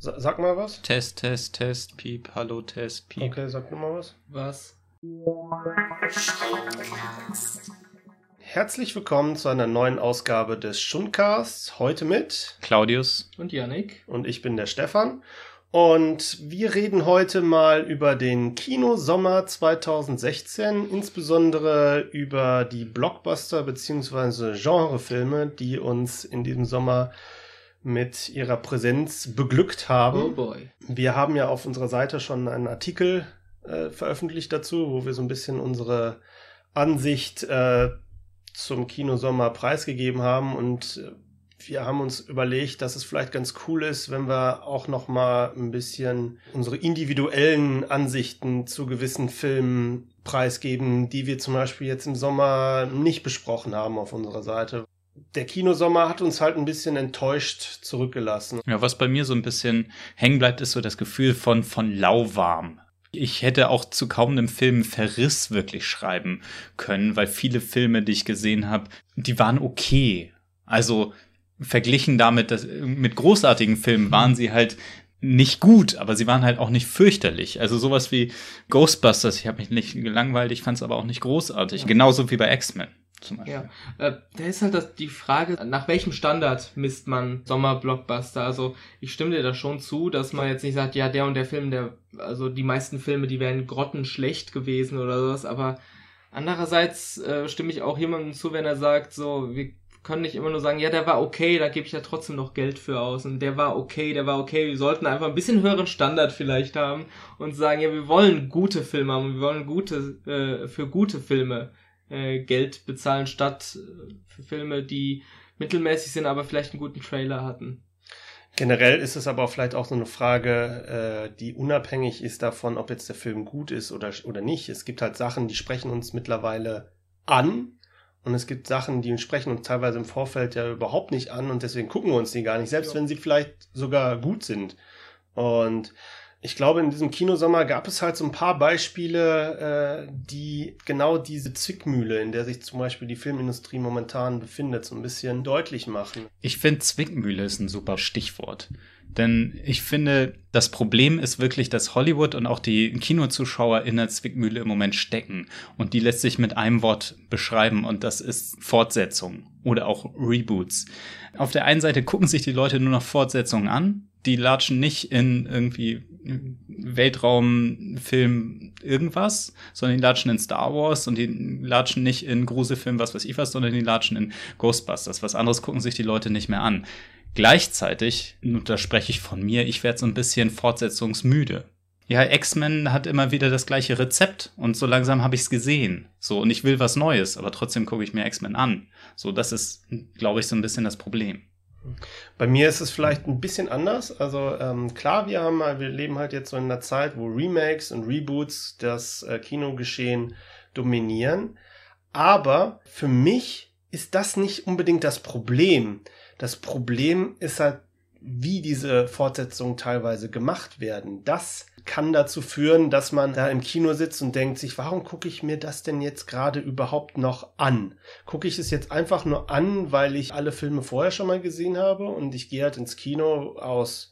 Sag mal was. Test, Test, Test, Piep, Hallo, Test, Piep. Okay, sag nur mal was. Was? Herzlich willkommen zu einer neuen Ausgabe des Schundcasts. Heute mit Claudius und Yannick. Und ich bin der Stefan. Und wir reden heute mal über den Kinosommer 2016, insbesondere über die Blockbuster bzw. Genrefilme, die uns in diesem Sommer mit ihrer Präsenz beglückt haben. Oh boy. Wir haben ja auf unserer Seite schon einen Artikel äh, veröffentlicht dazu, wo wir so ein bisschen unsere Ansicht äh, zum Kinosommer preisgegeben haben und äh, wir haben uns überlegt, dass es vielleicht ganz cool ist, wenn wir auch noch mal ein bisschen unsere individuellen Ansichten zu gewissen Filmen preisgeben, die wir zum Beispiel jetzt im Sommer nicht besprochen haben auf unserer Seite der Kinosommer hat uns halt ein bisschen enttäuscht zurückgelassen. Ja, was bei mir so ein bisschen hängen bleibt, ist so das Gefühl von, von lauwarm. Ich hätte auch zu kaum einem Film Verriss wirklich schreiben können, weil viele Filme, die ich gesehen habe, die waren okay. Also verglichen damit, dass, mit großartigen Filmen waren sie halt nicht gut, aber sie waren halt auch nicht fürchterlich. Also sowas wie Ghostbusters, ich habe mich nicht gelangweilt, ich fand es aber auch nicht großartig. Genauso wie bei X-Men zum Beispiel. Ja, äh, da ist halt das, die Frage, nach welchem Standard misst man Sommerblockbuster? Also ich stimme dir da schon zu, dass man jetzt nicht sagt, ja, der und der Film, der, also die meisten Filme, die wären grottenschlecht gewesen oder sowas, aber andererseits äh, stimme ich auch jemandem zu, wenn er sagt, so, wir können nicht immer nur sagen, ja, der war okay, da gebe ich ja trotzdem noch Geld für aus und der war okay, der war okay. Wir sollten einfach ein bisschen höheren Standard vielleicht haben und sagen, ja, wir wollen gute Filme haben, wir wollen gute, äh, für gute Filme äh, Geld bezahlen, statt äh, für Filme, die mittelmäßig sind, aber vielleicht einen guten Trailer hatten. Generell ist es aber auch vielleicht auch so eine Frage, äh, die unabhängig ist davon, ob jetzt der Film gut ist oder, oder nicht. Es gibt halt Sachen, die sprechen uns mittlerweile an und es gibt Sachen, die sprechen uns teilweise im Vorfeld ja überhaupt nicht an und deswegen gucken wir uns die gar nicht, selbst ja. wenn sie vielleicht sogar gut sind. Und ich glaube, in diesem Kinosommer gab es halt so ein paar Beispiele, äh, die genau diese Zwickmühle, in der sich zum Beispiel die Filmindustrie momentan befindet, so ein bisschen deutlich machen. Ich finde, Zwickmühle ist ein super Stichwort. Denn ich finde, das Problem ist wirklich, dass Hollywood und auch die Kinozuschauer in der Zwickmühle im Moment stecken. Und die lässt sich mit einem Wort beschreiben und das ist Fortsetzung oder auch Reboots. Auf der einen Seite gucken sich die Leute nur noch Fortsetzungen an, die latschen nicht in irgendwie Weltraumfilm irgendwas, sondern die latschen in Star Wars und die latschen nicht in Gruselfilm was weiß ich was, sondern die latschen in Ghostbusters. Was anderes gucken sich die Leute nicht mehr an. Gleichzeitig, und da spreche ich von mir, ich werde so ein bisschen fortsetzungsmüde. Ja, X-Men hat immer wieder das gleiche Rezept und so langsam habe ich es gesehen. So, und ich will was Neues, aber trotzdem gucke ich mir X-Men an. So, das ist, glaube ich, so ein bisschen das Problem. Bei mir ist es vielleicht ein bisschen anders. Also ähm, klar, wir haben, wir leben halt jetzt so in einer Zeit, wo Remakes und Reboots das äh, Kinogeschehen dominieren. Aber für mich ist das nicht unbedingt das Problem. Das Problem ist halt, wie diese Fortsetzungen teilweise gemacht werden. Das kann dazu führen, dass man da im Kino sitzt und denkt sich, warum gucke ich mir das denn jetzt gerade überhaupt noch an? Gucke ich es jetzt einfach nur an, weil ich alle Filme vorher schon mal gesehen habe und ich gehe halt ins Kino aus,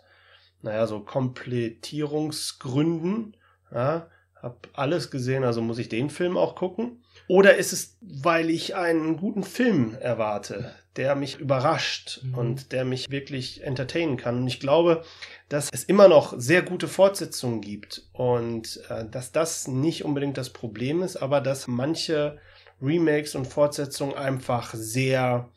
naja, so Komplettierungsgründen, ja, hab alles gesehen, also muss ich den Film auch gucken. Oder ist es, weil ich einen guten Film erwarte, der mich überrascht mhm. und der mich wirklich entertainen kann? Und ich glaube, dass es immer noch sehr gute Fortsetzungen gibt und äh, dass das nicht unbedingt das Problem ist, aber dass manche Remakes und Fortsetzungen einfach sehr,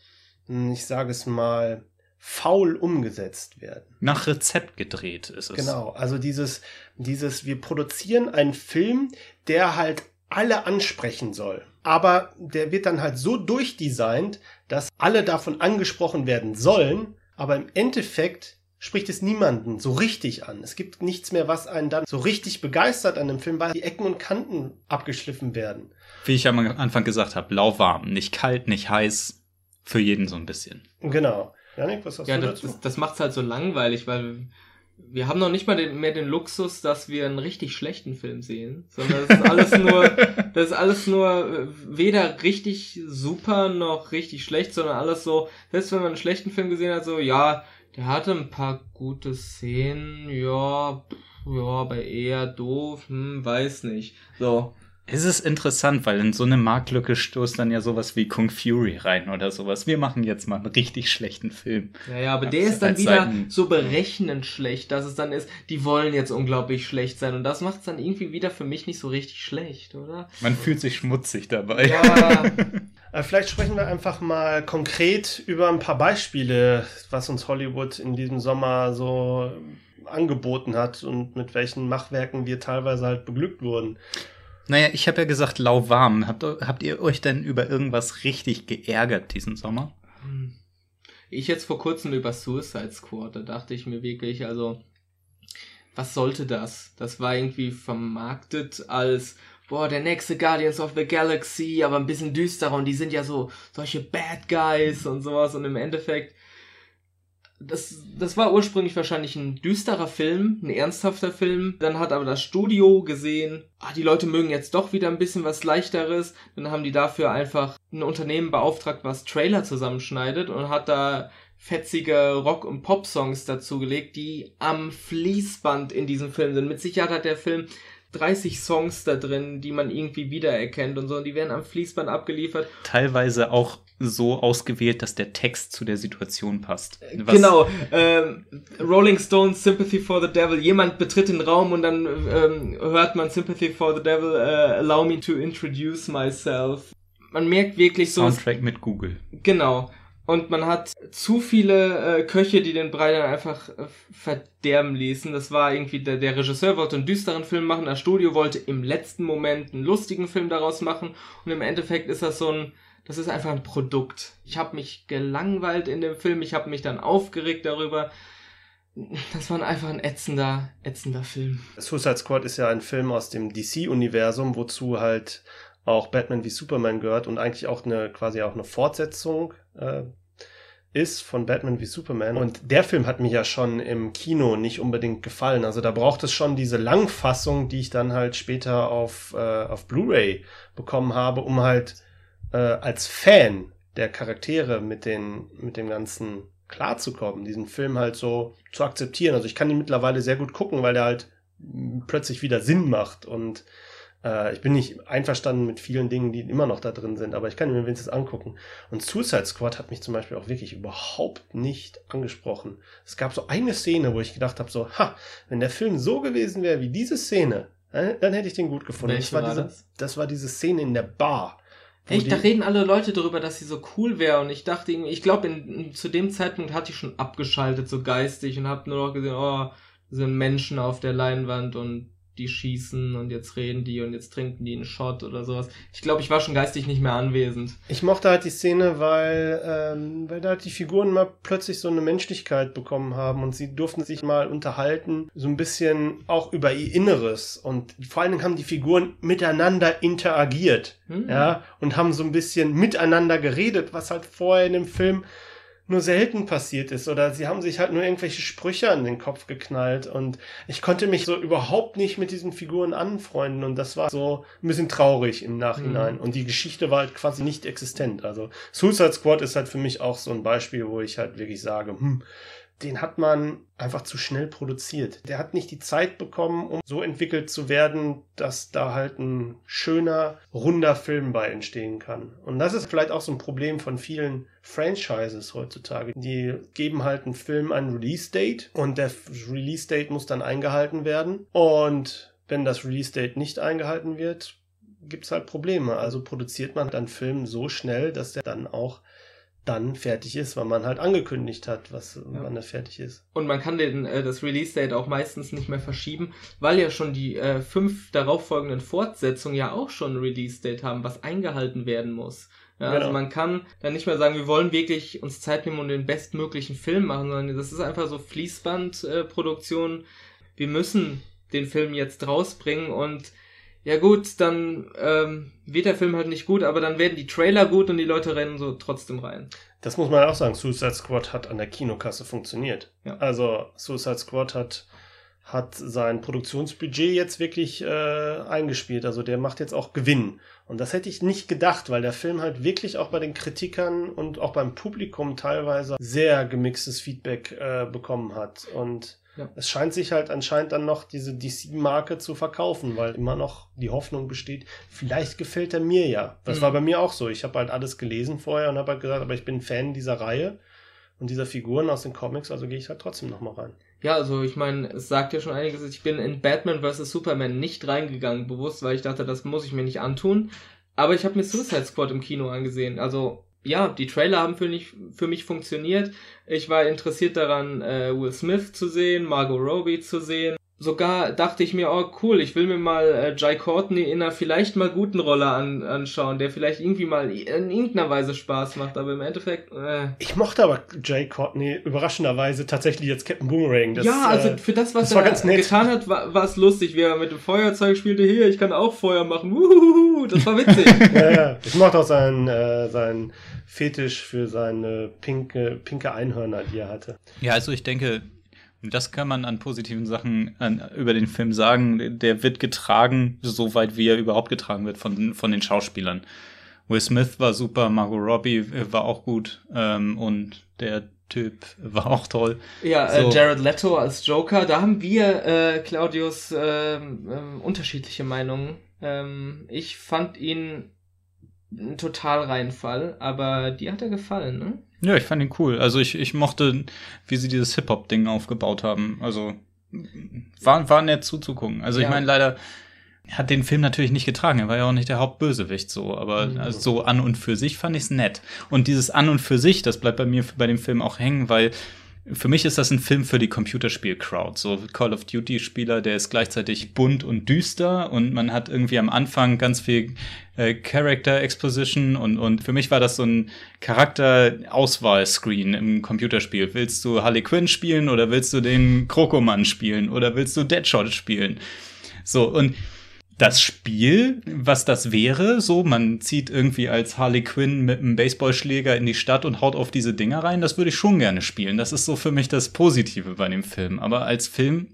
hm, ich sage es mal, faul umgesetzt werden. Nach Rezept gedreht ist es. Genau, also dieses, dieses, wir produzieren einen Film, der halt alle ansprechen soll. Aber der wird dann halt so durchdesignt, dass alle davon angesprochen werden sollen, aber im Endeffekt spricht es niemanden so richtig an. Es gibt nichts mehr, was einen dann so richtig begeistert an dem Film, weil die Ecken und Kanten abgeschliffen werden. Wie ich am Anfang gesagt habe, lauwarm, nicht kalt, nicht heiß, für jeden so ein bisschen. Genau. Janik, was hast ja, du dazu? Das, das macht's halt so langweilig, weil wir haben noch nicht mal den, mehr den Luxus, dass wir einen richtig schlechten Film sehen, sondern das ist alles nur, das ist alles nur äh, weder richtig super noch richtig schlecht, sondern alles so, selbst wenn man einen schlechten Film gesehen hat, so, ja, Der hatte ein paar gute Szenen, ja, ja, aber eher doof, hm, weiß nicht. So. Es ist interessant, weil in so eine Marktlücke stoßt dann ja sowas wie Kung Fury rein oder sowas. Wir machen jetzt mal einen richtig schlechten Film. Ja, ja, aber der ist dann wieder so berechnend schlecht, dass es dann ist, die wollen jetzt unglaublich schlecht sein und das macht es dann irgendwie wieder für mich nicht so richtig schlecht, oder? Man fühlt sich schmutzig dabei. Ja. Äh, vielleicht sprechen wir einfach mal konkret über ein paar Beispiele, was uns Hollywood in diesem Sommer so angeboten hat und mit welchen Machwerken wir teilweise halt beglückt wurden. Naja, ich habe ja gesagt, lauwarm. Habt, habt ihr euch denn über irgendwas richtig geärgert diesen Sommer? Hm. Ich jetzt vor kurzem über Suicide Squad, da dachte ich mir wirklich, also, was sollte das? Das war irgendwie vermarktet als, boah, der nächste Guardians of the Galaxy, aber ein bisschen düsterer und die sind ja so solche Bad Guys und sowas und im Endeffekt das, das war ursprünglich wahrscheinlich ein düsterer Film, ein ernsthafter Film. Dann hat aber das Studio gesehen, ah, die Leute mögen jetzt doch wieder ein bisschen was leichteres. Dann haben die dafür einfach ein Unternehmen beauftragt, was Trailer zusammenschneidet und hat da fetzige Rock- und Pop-Songs dazugelegt, die am Fließband in diesem Film sind. Mit Sicherheit hat der Film 30 Songs da drin, die man irgendwie wiedererkennt und so, und die werden am Fließband abgeliefert. Teilweise auch so ausgewählt, dass der Text zu der Situation passt. Was genau. Ähm, Rolling Stones Sympathy for the Devil. Jemand betritt den Raum und dann ähm, hört man Sympathy for the Devil. Uh, allow me to introduce myself. Man merkt wirklich so. Soundtrack mit Google. Genau. Und man hat zu viele äh, Köche, die den Brei dann einfach äh, verderben ließen. Das war irgendwie, der, der Regisseur wollte einen düsteren Film machen, das Studio wollte im letzten Moment einen lustigen Film daraus machen. Und im Endeffekt ist das so ein, das ist einfach ein Produkt. Ich habe mich gelangweilt in dem Film, ich habe mich dann aufgeregt darüber. Das war einfach ein ätzender, ätzender Film. Suicide Squad ist ja ein Film aus dem DC-Universum, wozu halt auch Batman wie Superman gehört und eigentlich auch eine quasi auch eine Fortsetzung äh, ist von Batman wie Superman. Und der Film hat mir ja schon im Kino nicht unbedingt gefallen. Also da braucht es schon diese Langfassung, die ich dann halt später auf, äh, auf Blu-ray bekommen habe, um halt äh, als Fan der Charaktere mit, den, mit dem Ganzen klarzukommen, diesen Film halt so zu akzeptieren. Also ich kann ihn mittlerweile sehr gut gucken, weil der halt plötzlich wieder Sinn macht und äh, ich bin nicht einverstanden mit vielen Dingen, die immer noch da drin sind, aber ich kann mir wenigstens angucken. Und Suicide Squad hat mich zum Beispiel auch wirklich überhaupt nicht angesprochen. Es gab so eine Szene, wo ich gedacht habe, so, ha, wenn der Film so gewesen wäre wie diese Szene, äh, dann hätte ich den gut gefunden. Das, war, war diese, das? das war diese Szene in der Bar. Echt, da reden alle Leute darüber, dass sie so cool wäre und ich dachte, ich glaube, zu dem Zeitpunkt hatte ich schon abgeschaltet, so geistig und habe nur noch gesehen, oh, sind Menschen auf der Leinwand und die schießen und jetzt reden die und jetzt trinken die einen Shot oder sowas. Ich glaube, ich war schon geistig nicht mehr anwesend. Ich mochte halt die Szene, weil, ähm, weil da halt die Figuren mal plötzlich so eine Menschlichkeit bekommen haben und sie durften sich mal unterhalten, so ein bisschen auch über ihr Inneres und vor allen Dingen haben die Figuren miteinander interagiert, hm. ja, und haben so ein bisschen miteinander geredet, was halt vorher in dem Film nur selten passiert ist oder sie haben sich halt nur irgendwelche Sprüche an den Kopf geknallt und ich konnte mich so überhaupt nicht mit diesen Figuren anfreunden und das war so ein bisschen traurig im Nachhinein mhm. und die Geschichte war halt quasi nicht existent. Also Suicide Squad ist halt für mich auch so ein Beispiel, wo ich halt wirklich sage, hm, den hat man einfach zu schnell produziert. Der hat nicht die Zeit bekommen, um so entwickelt zu werden, dass da halt ein schöner, runder Film bei entstehen kann. Und das ist vielleicht auch so ein Problem von vielen Franchises heutzutage. Die geben halt einen Film ein Release-Date und der Release-Date muss dann eingehalten werden. Und wenn das Release-Date nicht eingehalten wird, gibt es halt Probleme. Also produziert man dann Film so schnell, dass der dann auch dann fertig ist, weil man halt angekündigt hat, was ja. wann er fertig ist. Und man kann den, äh, das Release-Date auch meistens nicht mehr verschieben, weil ja schon die äh, fünf darauffolgenden Fortsetzungen ja auch schon ein Release-Date haben, was eingehalten werden muss. Ja, also genau. Also man kann dann nicht mehr sagen, wir wollen wirklich uns Zeit nehmen und den bestmöglichen Film machen, sondern das ist einfach so Fließbandproduktion. Äh, wir müssen den Film jetzt rausbringen und ja gut, dann ähm, wird der Film halt nicht gut, aber dann werden die Trailer gut und die Leute rennen so trotzdem rein. Das muss man auch sagen. Suicide Squad hat an der Kinokasse funktioniert. Ja. Also Suicide Squad hat hat sein Produktionsbudget jetzt wirklich äh, eingespielt. Also der macht jetzt auch Gewinn. Und das hätte ich nicht gedacht, weil der Film halt wirklich auch bei den Kritikern und auch beim Publikum teilweise sehr gemixtes Feedback äh, bekommen hat. Und ja. es scheint sich halt anscheinend dann noch diese DC-Marke zu verkaufen, weil immer noch die Hoffnung besteht, vielleicht gefällt er mir ja. Das mhm. war bei mir auch so. Ich habe halt alles gelesen vorher und habe halt gesagt, aber ich bin Fan dieser Reihe und dieser Figuren aus den Comics, also gehe ich halt trotzdem nochmal rein. Ja, also ich meine, es sagt ja schon einiges. Ich bin in Batman vs. Superman nicht reingegangen, bewusst, weil ich dachte, das muss ich mir nicht antun. Aber ich habe mir Suicide Squad im Kino angesehen. Also ja, die Trailer haben für mich, für mich funktioniert. Ich war interessiert daran, äh, Will Smith zu sehen, Margot Robbie zu sehen sogar dachte ich mir, oh cool, ich will mir mal äh, Jai Courtney in einer vielleicht mal guten Rolle an, anschauen, der vielleicht irgendwie mal in irgendeiner Weise Spaß macht, aber im Endeffekt. Äh. Ich mochte aber Jai Courtney überraschenderweise tatsächlich jetzt Captain Boomerang. Das, ja, also äh, für das, was das er getan hat, war, war es lustig, wie er mit dem Feuerzeug spielte. Hier, ich kann auch Feuer machen. Uhuhu, das war witzig. ja, ja. Ich mochte auch seinen, äh, seinen Fetisch für seine pinke, pinke Einhörner, die er hatte. Ja, also ich denke, das kann man an positiven Sachen an, über den Film sagen. Der wird getragen, soweit wie er überhaupt getragen wird von, von den Schauspielern. Will Smith war super, Margot Robbie war auch gut ähm, und der Typ war auch toll. Ja, äh, so. äh, Jared Leto als Joker, da haben wir, äh, Claudius, äh, äh, unterschiedliche Meinungen. Ähm, ich fand ihn ein Totalreinfall, aber dir hat er gefallen, ne? Ja, ich fand ihn cool. Also ich, ich mochte, wie sie dieses Hip-Hop-Ding aufgebaut haben. Also war, war nett zuzugucken. Also ja. ich meine, leider hat den Film natürlich nicht getragen. Er war ja auch nicht der Hauptbösewicht so, aber mhm. also so an und für sich fand ich es nett. Und dieses an und für sich, das bleibt bei mir bei dem Film auch hängen, weil für mich ist das ein Film für die Computerspiel-Crowd. So Call of Duty-Spieler, der ist gleichzeitig bunt und düster und man hat irgendwie am Anfang ganz viel äh, Character Exposition und, und für mich war das so ein Charakter-Auswahl-Screen im Computerspiel. Willst du Harley Quinn spielen oder willst du den Krokoman spielen oder willst du Deadshot spielen? So, und das Spiel, was das wäre, so, man zieht irgendwie als Harley Quinn mit einem Baseballschläger in die Stadt und haut auf diese Dinger rein, das würde ich schon gerne spielen. Das ist so für mich das Positive bei dem Film. Aber als Film,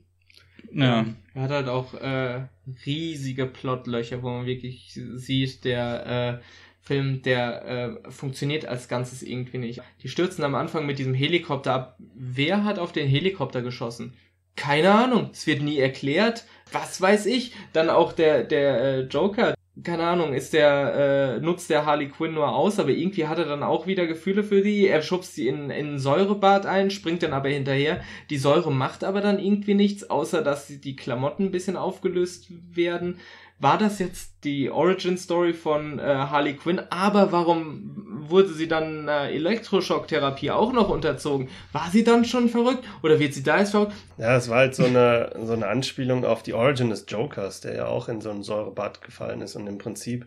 ja. Er hat halt auch äh, riesige Plotlöcher, wo man wirklich sieht, der äh, Film, der äh, funktioniert als Ganzes irgendwie nicht. Die stürzen am Anfang mit diesem Helikopter ab. Wer hat auf den Helikopter geschossen? Keine Ahnung. Es wird nie erklärt was weiß ich, dann auch der, der äh, Joker, keine Ahnung, ist der, äh, nutzt der Harley Quinn nur aus, aber irgendwie hat er dann auch wieder Gefühle für die. Er schubst sie in, in ein Säurebad ein, springt dann aber hinterher. Die Säure macht aber dann irgendwie nichts, außer dass die Klamotten ein bisschen aufgelöst werden war das jetzt die Origin Story von äh, Harley Quinn, aber warum wurde sie dann äh, Elektroschocktherapie auch noch unterzogen? War sie dann schon verrückt oder wird sie da jetzt verrückt? Ja, es war halt so eine, so eine Anspielung auf die Origin des Jokers, der ja auch in so ein Säurebad gefallen ist und im Prinzip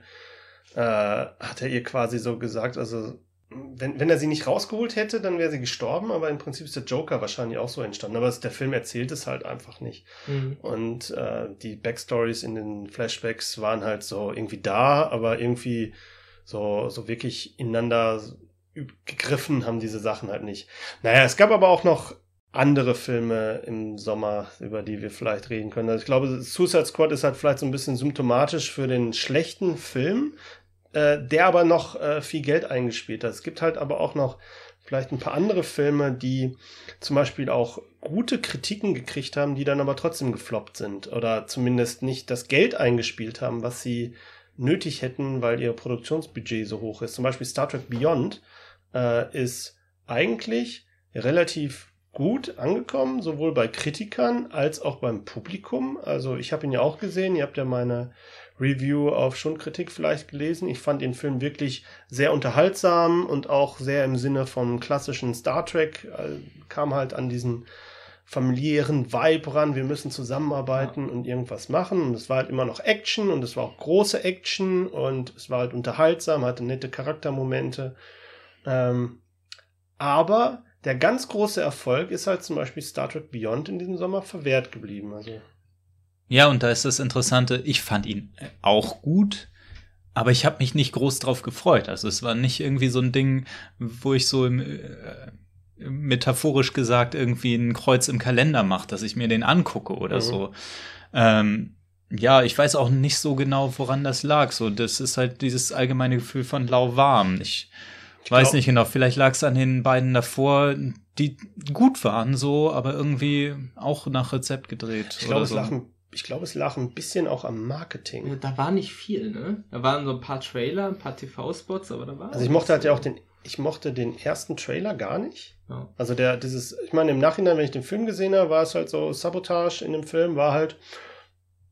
äh, hat er ihr quasi so gesagt, also wenn, wenn er sie nicht rausgeholt hätte, dann wäre sie gestorben, aber im Prinzip ist der Joker wahrscheinlich auch so entstanden. Aber der Film erzählt es halt einfach nicht. Mhm. Und äh, die Backstories in den Flashbacks waren halt so irgendwie da, aber irgendwie so, so wirklich ineinander gegriffen haben diese Sachen halt nicht. Naja, es gab aber auch noch andere Filme im Sommer, über die wir vielleicht reden können. Also ich glaube, Suicide Squad ist halt vielleicht so ein bisschen symptomatisch für den schlechten Film, äh, der aber noch äh, viel Geld eingespielt hat. Es gibt halt aber auch noch vielleicht ein paar andere Filme, die zum Beispiel auch gute Kritiken gekriegt haben, die dann aber trotzdem gefloppt sind oder zumindest nicht das Geld eingespielt haben, was sie nötig hätten, weil ihr Produktionsbudget so hoch ist. Zum Beispiel Star Trek Beyond äh, ist eigentlich relativ gut angekommen, sowohl bei Kritikern als auch beim Publikum. Also ich habe ihn ja auch gesehen, ihr habt ja meine Review auf Schundkritik vielleicht gelesen. Ich fand den Film wirklich sehr unterhaltsam und auch sehr im Sinne von klassischen Star Trek. Äh, kam halt an diesen familiären Vibe ran, wir müssen zusammenarbeiten ja. und irgendwas machen. Und es war halt immer noch Action und es war auch große Action und es war halt unterhaltsam, hatte nette Charaktermomente. Ähm, aber der ganz große Erfolg ist halt zum Beispiel Star Trek Beyond in diesem Sommer verwehrt geblieben. Also ja, und da ist das Interessante, ich fand ihn auch gut, aber ich habe mich nicht groß drauf gefreut. Also es war nicht irgendwie so ein Ding, wo ich so im, äh, metaphorisch gesagt irgendwie ein Kreuz im Kalender macht, dass ich mir den angucke oder Mhm. so. Ähm, ja, ich weiß auch nicht so genau, woran das lag. So, das ist halt dieses allgemeine Gefühl von lauwarm. Ich, weiß glaub- nicht genau. Vielleicht lag es an den beiden davor, die gut waren, so, aber irgendwie auch nach Rezept gedreht. Ich glaube, oder es so. Ich glaube, es lag ein bisschen auch am Marketing. Da war nicht viel, ne? Da waren so ein paar Trailer, ein paar TV-Spots, aber da war. Also ich mochte halt ja auch den, ich mochte den ersten Trailer gar nicht. Ja. Also der, dieses, ich meine, im Nachhinein, wenn ich den Film gesehen habe, war es halt so, Sabotage in dem Film war halt,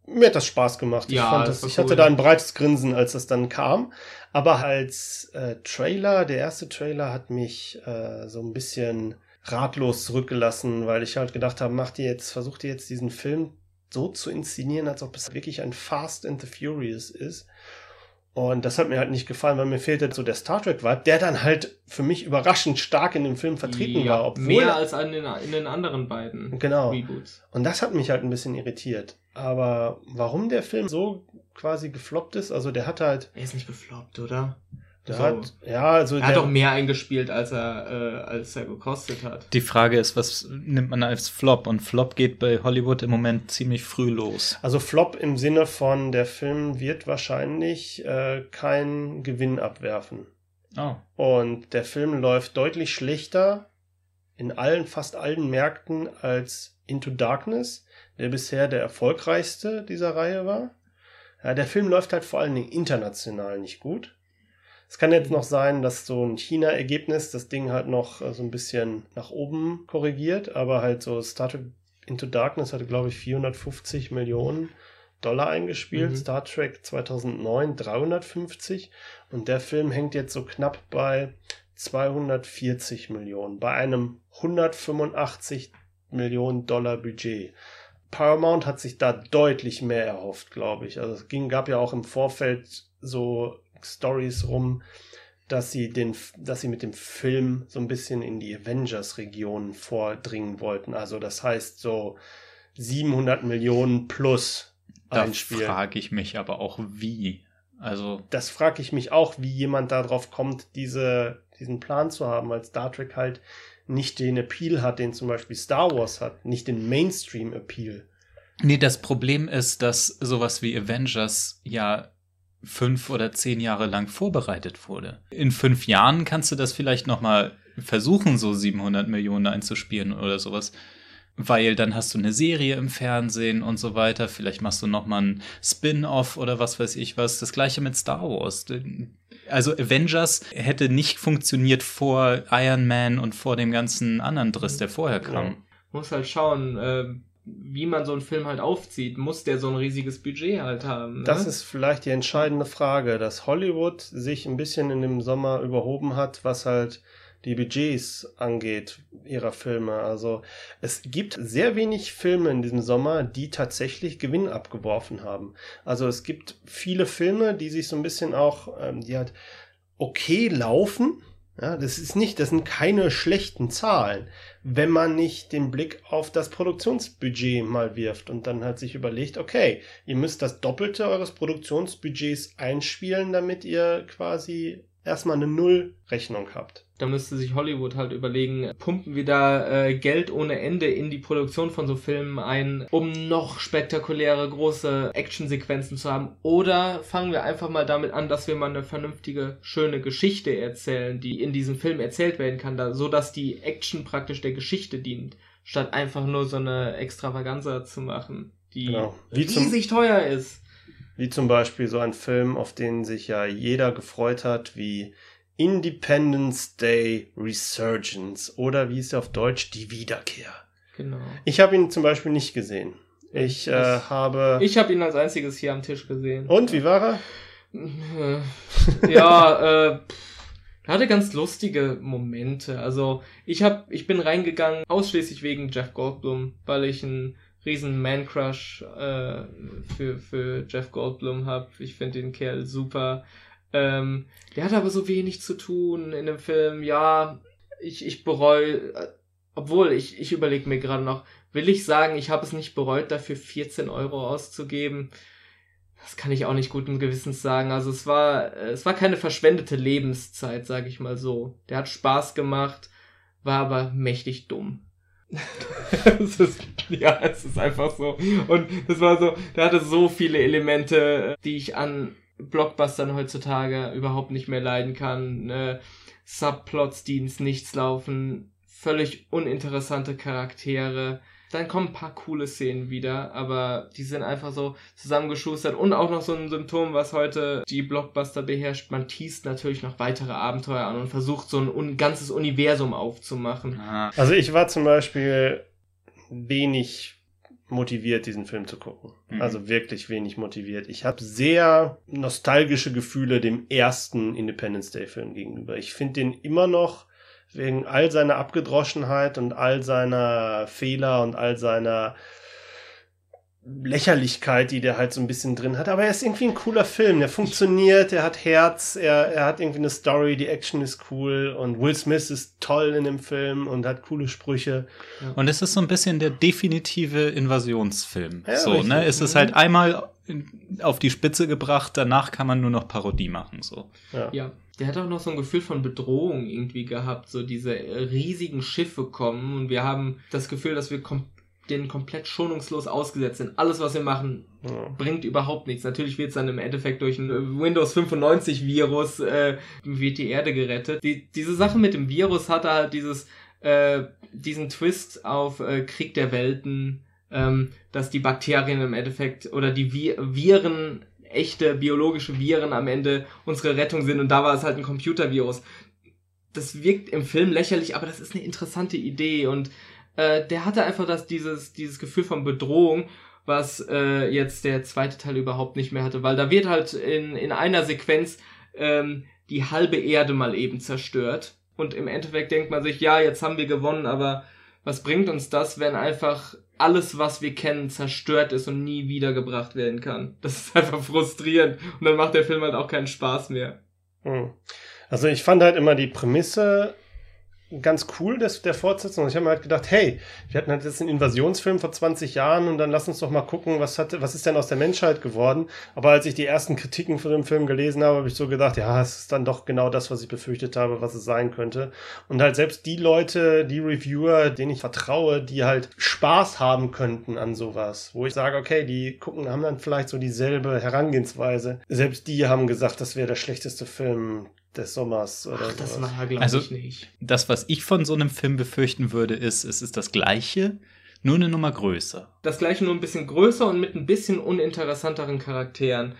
mir hat das Spaß gemacht. ich Ja, fand das das, ich cool. hatte da ein breites Grinsen, als das dann kam. Aber als äh, Trailer, der erste Trailer hat mich äh, so ein bisschen ratlos zurückgelassen, weil ich halt gedacht habe, macht ihr jetzt, versucht ihr jetzt diesen Film so zu inszenieren, als ob es wirklich ein Fast and the Furious ist. Und das hat mir halt nicht gefallen, weil mir fehlte so der Star Trek-Vibe, der dann halt für mich überraschend stark in dem Film vertreten ja, war. Obwohl mehr als an den, in den anderen beiden Genau. Reboots. Und das hat mich halt ein bisschen irritiert. Aber warum der Film so quasi gefloppt ist, also der hat halt, Er ist nicht gefloppt, oder? Der So. hat, ja, also Er hat doch mehr eingespielt, als er, äh, als er gekostet hat. Die Frage ist, was nimmt man als Flop? Und Flop geht bei Hollywood im Moment ziemlich früh los. also Flop im Sinne von, der Film wird wahrscheinlich äh, keinen Gewinn abwerfen. Oh. Und der Film läuft deutlich schlechter in allen, fast allen Märkten als Into Darkness, der bisher der erfolgreichste dieser Reihe war. Ja, der Film läuft halt vor allen Dingen international nicht gut. Es kann jetzt noch sein, dass so ein China-Ergebnis das Ding halt noch äh, so ein bisschen nach oben korrigiert, aber halt so Star Trek Into Darkness hatte, glaube ich, 450 Millionen Dollar eingespielt, Mhm. Star Trek 2009 350 und der Film hängt jetzt so knapp bei 240 Millionen, bei einem 185 Millionen Dollar Budget. Paramount hat sich da deutlich mehr erhofft, glaube ich. Also es ging, gab ja auch im Vorfeld so Stories rum, dass sie den, dass sie mit dem Film so ein bisschen in die Avengers-Region vordringen wollten. Also das heißt so 700 Millionen plus Da frage ich mich aber auch, wie. Also, das frage ich mich auch, wie jemand darauf kommt, diese, diesen Plan zu haben, weil Star Trek halt nicht den Appeal hat, den zum Beispiel Star Wars hat, nicht den Mainstream-Appeal. nee, das Problem ist, dass sowas wie Avengers ja fünf oder zehn Jahre lang vorbereitet wurde. In fünf Jahren kannst du das vielleicht noch mal versuchen, so 700 Millionen einzuspielen oder sowas. Weil dann hast du eine Serie im Fernsehen und so weiter. Vielleicht machst du noch mal ein Spin-off oder was weiß ich was. Das gleiche mit Star Wars. Also Avengers hätte nicht funktioniert vor Iron Man und vor dem ganzen anderen Driss, der vorher kam. Ja. Muss halt schauen, äh, wie man so einen Film halt aufzieht. Muss der so ein riesiges Budget halt haben? Ne? Das ist vielleicht die entscheidende Frage, dass Hollywood sich ein bisschen in dem Sommer überhoben hat, was halt die Budgets angeht ihrer Filme. Also es gibt sehr wenig Filme in diesem Sommer, die tatsächlich Gewinn abgeworfen haben. Also es gibt viele Filme, die sich so ein bisschen auch, ähm, die halt okay laufen. Ja, das ist nicht, das sind keine schlechten Zahlen, wenn man nicht den Blick auf das Produktionsbudget mal wirft und dann halt sich überlegt, okay, ihr müsst das Doppelte eures Produktionsbudgets einspielen, damit ihr quasi erstmal eine Nullrechnung habt. Da müsste sich Hollywood halt überlegen, pumpen wir da äh, Geld ohne Ende in die Produktion von so Filmen ein, um noch spektakuläre große Actionsequenzen zu haben? Oder fangen wir einfach mal damit an, dass wir mal eine vernünftige, schöne Geschichte erzählen, die in diesem Film erzählt werden kann, da, so dass die Action praktisch der Geschichte dient, statt einfach nur so eine Extravaganza zu machen, die Genau. Riesig teuer ist. Wie zum Beispiel so ein Film, auf den sich ja jeder gefreut hat, wie Independence Day Resurgence oder wie ist er auf Deutsch, die Wiederkehr. Genau. Ich habe ihn zum Beispiel nicht gesehen. Ich äh, Das- habe. Ich habe ihn als einziges hier am Tisch gesehen. und wie war er? Äh, ja, äh, er hatte ganz lustige Momente. Also ich hab, ich bin reingegangen ausschließlich wegen Jeff Goldblum, weil ich einen riesen Man-Crush äh, für, für Jeff Goldblum hab. Ich finde den Kerl super. Ähm, der hat aber so wenig zu tun in dem Film. Ja, ich, ich bereue, äh, obwohl ich, ich überlege mir gerade noch, will ich sagen, ich habe es nicht bereut, dafür 14 Euro auszugeben. Das kann ich auch nicht guten Gewissens sagen. Also es war, äh, es war keine verschwendete Lebenszeit, sage ich mal so. Der hat Spaß gemacht, war aber mächtig dumm. es ist, ja, es ist einfach so. Und das war so, der hatte so viele Elemente, die ich an Blockbustern heutzutage überhaupt nicht mehr leiden kann. Äh, Subplots, die ins Nichts laufen, völlig uninteressante Charaktere. Dann kommen ein paar coole Szenen wieder, aber die sind einfach so zusammengeschustert und auch noch so ein Symptom, was heute die Blockbuster beherrscht. Man teast natürlich noch weitere Abenteuer an und versucht so ein un ganzes Universum aufzumachen. Also ich war zum Beispiel wenig motiviert, diesen Film zu gucken. Mhm. Also wirklich wenig motiviert. Ich habe sehr nostalgische Gefühle dem ersten Independence Day-Film gegenüber. Ich finde den immer noch wegen all seiner Abgedroschenheit und all seiner Fehler und all seiner Lächerlichkeit, die der halt so ein bisschen drin hat. Aber er ist irgendwie ein cooler Film. Der funktioniert, er hat Herz, er, er hat irgendwie eine Story, die Action ist cool und Will Smith ist toll in dem Film und hat coole Sprüche. Und es ist so ein bisschen der definitive Invasionsfilm. Ja, so, richtig. ne? Es ist halt einmal auf die Spitze gebracht, danach kann man nur noch Parodie machen, so. Ja. ja. Der hat auch noch so ein Gefühl von Bedrohung irgendwie gehabt, so diese riesigen Schiffe kommen und wir haben das Gefühl, dass wir kom den komplett schonungslos ausgesetzt sind. Alles, was wir machen, ja. bringt überhaupt nichts. Natürlich wird es dann im Endeffekt durch ein Windows 95 Virus äh, wird die Erde gerettet. Die, diese Sache mit dem Virus hatte halt dieses äh, diesen Twist auf äh, Krieg der Welten, ähm, dass die Bakterien im Endeffekt oder die Vi Viren echte biologische Viren am Ende unsere Rettung sind und da war es halt ein Computervirus. Das wirkt im Film lächerlich, aber das ist eine interessante Idee und äh, der hatte einfach das, dieses, dieses Gefühl von Bedrohung, was äh, jetzt der zweite Teil überhaupt nicht mehr hatte, weil da wird halt in, in einer Sequenz ähm, die halbe Erde mal eben zerstört. Und im Endeffekt denkt man sich, ja, jetzt haben wir gewonnen, aber was bringt uns das, wenn einfach alles, was wir kennen, zerstört ist und nie wiedergebracht werden kann? Das ist einfach frustrierend. Und dann macht der Film halt auch keinen Spaß mehr. Hm. Also ich fand halt immer die Prämisse ganz cool, das, der Fortsetzung. Ich habe mir halt gedacht, hey, wir hatten halt jetzt einen Invasionsfilm vor 20 Jahren und dann lass uns doch mal gucken, was hat, was ist denn aus der Menschheit geworden. Aber als ich die ersten Kritiken von dem Film gelesen habe, habe ich so gedacht, ja, es ist dann doch genau das, was ich befürchtet habe, was es sein könnte. Und halt selbst die Leute, die Reviewer, denen ich vertraue, die halt Spaß haben könnten an sowas, wo ich sage, okay, die gucken, haben dann vielleicht so dieselbe Herangehensweise. Selbst die haben gesagt, das wäre der schlechteste Film des Sommers oder Ach, das war glaube also, ich nicht. Das, was ich von so einem Film befürchten würde, ist, es ist das gleiche, nur eine Nummer größer. Das gleiche nur ein bisschen größer und mit ein bisschen uninteressanteren Charakteren.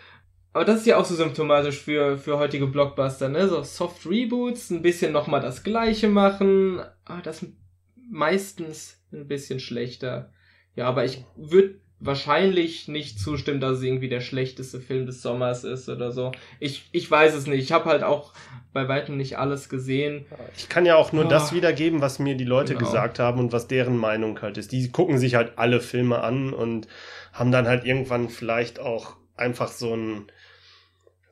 Aber das ist ja auch so symptomatisch für, für heutige Blockbuster, ne? So Soft Reboots, ein bisschen nochmal das gleiche machen, aber das meistens ein bisschen schlechter. Ja, aber ich würde wahrscheinlich nicht zustimmen, dass es irgendwie der schlechteste Film des Sommers ist oder so. Ich, ich weiß es nicht. Ich habe halt auch bei weitem nicht alles gesehen. Ich kann ja auch nur oh. das wiedergeben, was mir die Leute genau. gesagt haben und was deren Meinung halt ist. Die gucken sich halt alle Filme an und haben dann halt irgendwann vielleicht auch einfach so ein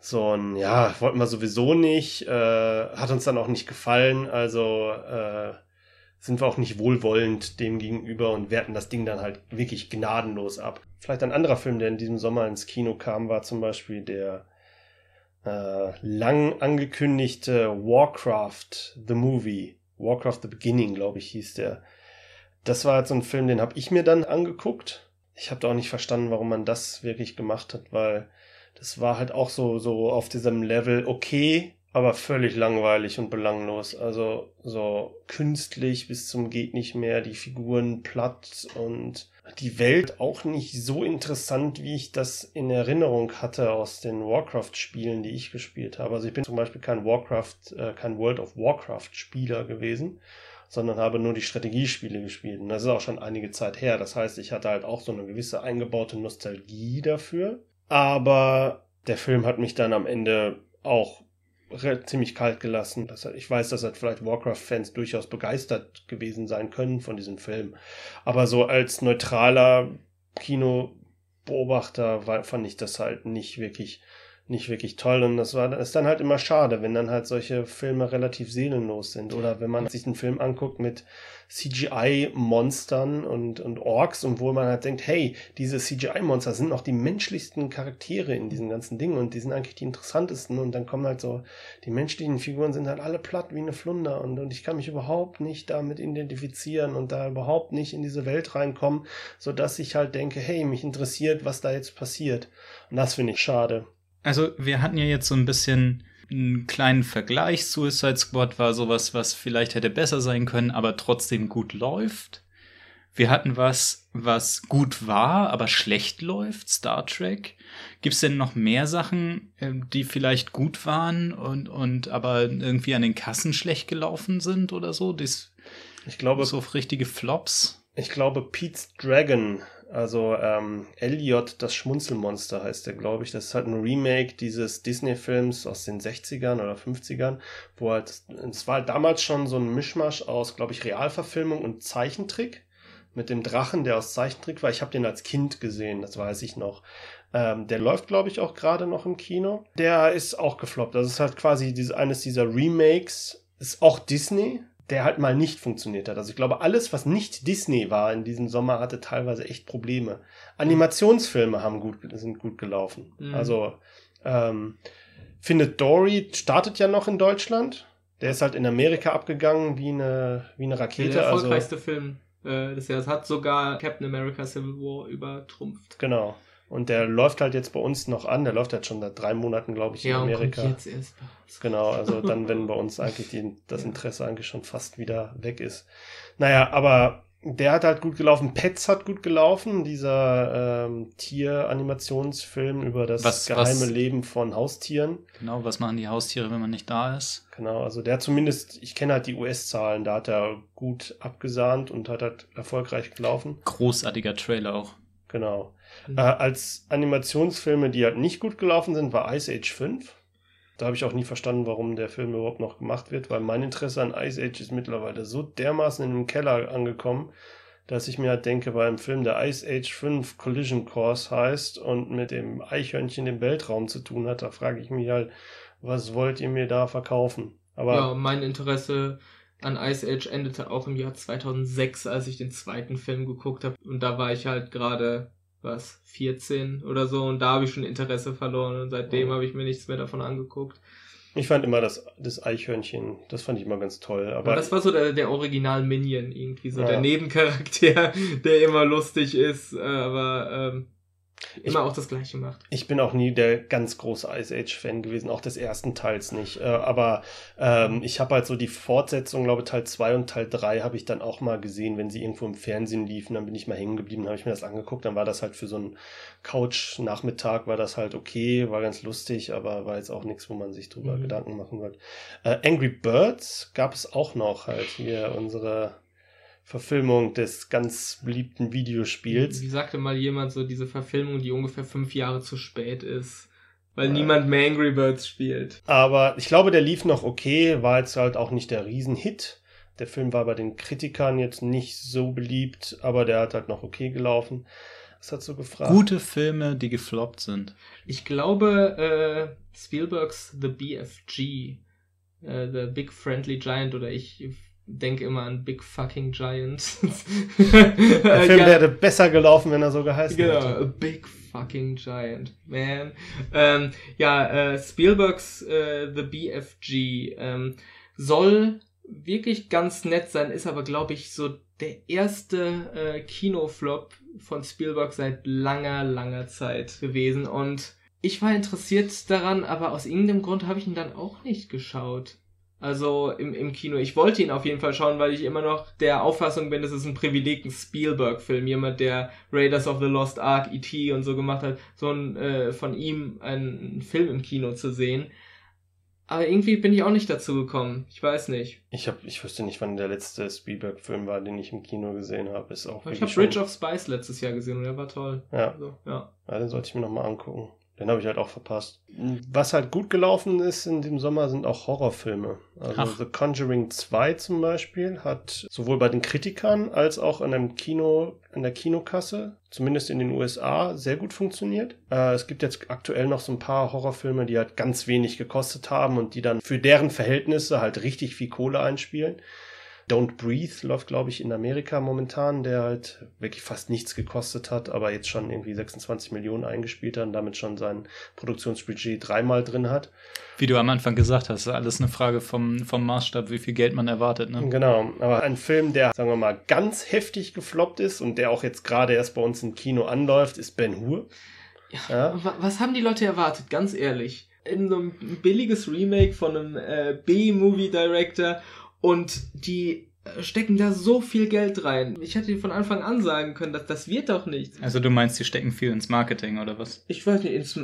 so ein, ja, wollten wir sowieso nicht, äh, hat uns dann auch nicht gefallen, also äh, sind wir auch nicht wohlwollend dem gegenüber und werten das Ding dann halt wirklich gnadenlos ab. Vielleicht ein anderer Film, der in diesem Sommer ins Kino kam, war zum Beispiel der äh, lang angekündigte Warcraft The Movie. Warcraft The Beginning, glaube ich, hieß der. Das war halt so ein Film, den habe ich mir dann angeguckt. Ich habe da auch nicht verstanden, warum man das wirklich gemacht hat, weil das war halt auch so, so auf diesem Level okay, aber völlig langweilig und belanglos. Also so künstlich bis zum geht nicht mehr, die Figuren platt und die Welt auch nicht so interessant, wie ich das in Erinnerung hatte aus den Warcraft-Spielen, die ich gespielt habe. Also ich bin zum Beispiel kein Warcraft, äh, kein World of Warcraft-Spieler gewesen, sondern habe nur die Strategiespiele gespielt. Und das ist auch schon einige Zeit her. Das heißt, ich hatte halt auch so eine gewisse eingebaute Nostalgie dafür. Aber der Film hat mich dann am Ende auch ziemlich kalt gelassen. Das, ich weiß, dass halt vielleicht Warcraft-Fans durchaus begeistert gewesen sein können von diesem Film. Aber so als neutraler Kinobeobachter fand ich das halt nicht wirklich nicht wirklich toll. Und das war ist dann halt immer schade, wenn dann halt solche Filme relativ seelenlos sind. Oder wenn man sich einen Film anguckt mit CGI-Monstern und, und Orks und wo man halt denkt, hey, diese CGI-Monster sind noch die menschlichsten Charaktere in diesen ganzen Dingen und die sind eigentlich die interessantesten. Und dann kommen halt so, die menschlichen Figuren sind halt alle platt wie eine Flunder und, und ich kann mich überhaupt nicht damit identifizieren und da überhaupt nicht in diese Welt reinkommen, sodass ich halt denke, hey, mich interessiert, was da jetzt passiert. Und das finde ich schade. Also wir hatten ja jetzt so ein bisschen einen kleinen Vergleich. Suicide Squad war sowas, was vielleicht hätte besser sein können, aber trotzdem gut läuft. Wir hatten was, was gut war, aber schlecht läuft, Star Trek. Gibt es denn noch mehr Sachen, ähm, die vielleicht gut waren und, und aber irgendwie an den Kassen schlecht gelaufen sind oder so? Dies, ich glaube, so richtige Flops. Ich glaube, Pete's Dragon also ähm, Elliot, das Schmunzelmonster heißt der, glaube ich. Das ist halt ein Remake dieses Disney-Films aus den 60ern oder 50ern, wo halt, es war halt damals schon so ein Mischmasch aus, glaube ich, Realverfilmung und Zeichentrick. Mit dem Drachen, der aus Zeichentrick war. Ich habe den als Kind gesehen, das weiß ich noch. Ähm, der läuft, glaube ich, auch gerade noch im Kino. Der ist auch gefloppt. Das ist halt quasi diese, eines dieser Remakes. Ist auch Disney, der halt mal nicht funktioniert hat. Also ich glaube, alles, was nicht Disney war in diesem Sommer, hatte teilweise echt Probleme. Animationsfilme haben gut, sind gut gelaufen. Mhm. Also ähm, Findet Dory startet ja noch in Deutschland. Der ist halt in Amerika abgegangen wie eine, wie eine Rakete. Der erfolgreichste also, Film äh, des Jahres hat sogar Captain America Civil War übertrumpft. Genau. Und der läuft halt jetzt bei uns noch an. Der läuft jetzt schon seit drei Monaten, glaube ich, ja, in Amerika. Und jetzt erst bei uns. Genau, also dann, wenn bei uns eigentlich die, das Interesse eigentlich schon fast wieder weg ist. Naja, aber der hat halt gut gelaufen. Pets hat gut gelaufen, dieser ähm, Tier-Animationsfilm über das was, geheime was, Leben von Haustieren. Genau, was machen die Haustiere, wenn man nicht da ist? Genau, also der zumindest, ich kenne halt die US-Zahlen, da hat er gut abgesahnt und hat halt erfolgreich gelaufen. Großartiger Trailer auch. Genau. Mhm. Äh, als Animationsfilme, die halt nicht gut gelaufen sind, war Ice Age 5. Da habe ich auch nie verstanden, warum der Film überhaupt noch gemacht wird, weil mein Interesse an Ice Age ist mittlerweile so dermaßen in den Keller angekommen, dass ich mir halt denke, bei einem Film, der Ice Age 5 Collision Course heißt und mit dem Eichhörnchen im Weltraum zu tun hat, da frage ich mich halt, was wollt ihr mir da verkaufen? Aber ja, mein Interesse an Ice Age endete auch im Jahr 2006, als ich den zweiten Film geguckt habe. Und da war ich halt gerade, was, 14 oder so. Und da habe ich schon Interesse verloren. Und seitdem mhm. habe ich mir nichts mehr davon angeguckt. Ich fand immer das, das Eichhörnchen, das fand ich immer ganz toll. Aber ja, das war so der, der Original Minion, irgendwie so ja. der Nebencharakter, der immer lustig ist. Äh, aber ähm, Immer ich, auch das Gleiche macht. Ich bin auch nie der ganz große Ice Age-Fan gewesen, auch des ersten Teils nicht. Äh, aber ähm, ich habe halt so die Fortsetzung, glaube Teil 2 und Teil 3 habe ich dann auch mal gesehen, wenn sie irgendwo im Fernsehen liefen, dann bin ich mal hängen geblieben, habe ich mir das angeguckt, dann war das halt für so einen Couch-Nachmittag, war das halt okay, war ganz lustig, aber war jetzt auch nichts, wo man sich drüber mhm. Gedanken machen wird. Äh, Angry Birds gab es auch noch halt hier unsere Verfilmung des ganz beliebten Videospiels. Wie sagte mal jemand so, diese Verfilmung, die ungefähr fünf Jahre zu spät ist. Weil ja. niemand mehr Angry Birds spielt. Aber ich glaube, der lief noch okay, war jetzt halt auch nicht der Riesenhit. Der Film war bei den Kritikern jetzt nicht so beliebt, aber der hat halt noch okay gelaufen. Was hat so gefragt? Gute Filme, die gefloppt sind. Ich glaube, äh, Spielbergs The BFG, äh, The Big Friendly Giant, oder ich denke immer an Big Fucking Giant. Der Film ja. wäre besser gelaufen, wenn er so geheißen genau, hätte. Genau, Big Fucking Giant, man. Ähm, ja, äh, Spielbergs äh, The BFG ähm, soll wirklich ganz nett sein, ist aber, glaube ich, so der erste äh, Kinoflop von Spielberg seit langer, langer Zeit gewesen. Und ich war interessiert daran, aber aus irgendeinem Grund habe ich ihn dann auch nicht geschaut. Also im, im Kino. Ich wollte ihn auf jeden Fall schauen, weil ich immer noch der Auffassung bin, es ist ein Privileg, ein Spielberg-Film. Jemand, der Raiders of the Lost Ark, E.T. und so gemacht hat, so ein, äh, von ihm einen Film im Kino zu sehen. Aber irgendwie bin ich auch nicht dazu gekommen. Ich weiß nicht. Ich hab, ich wüsste nicht, wann der letzte Spielberg-Film war, den ich im Kino gesehen habe. Ist auch ich habe Bridge of Spice letztes Jahr gesehen und der war toll. Ja. Also, ja. ja. Den sollte ich mir nochmal angucken. Den habe ich halt auch verpasst. Was halt gut gelaufen ist in dem Sommer sind auch Horrorfilme. Also Ach. The Conjuring 2 zum Beispiel hat sowohl bei den Kritikern als auch in einem Kino, in der Kinokasse, zumindest in den USA, sehr gut funktioniert. Äh, es gibt jetzt aktuell noch so ein paar Horrorfilme, die halt ganz wenig gekostet haben und die dann für deren Verhältnisse halt richtig viel Kohle einspielen. Don't Breathe läuft, glaube ich, in Amerika momentan, der halt wirklich fast nichts gekostet hat, aber jetzt schon irgendwie 26 Millionen eingespielt hat und damit schon sein Produktionsbudget dreimal drin hat. Wie du am Anfang gesagt hast, ist alles eine Frage vom, vom Maßstab, wie viel Geld man erwartet. Ne? Genau, aber ein Film, der, sagen wir mal, ganz heftig gefloppt ist und der auch jetzt gerade erst bei uns im Kino anläuft, ist Ben Hur. Ja. Wa- Was haben die Leute erwartet, ganz ehrlich? In so ein billiges Remake von einem äh, B-Movie-Director und die äh, stecken da so viel Geld rein. Ich hätte von Anfang an sagen können, dass das wird doch nichts. Also du meinst, die stecken viel ins Marketing oder was? Ich weiß nicht, ins,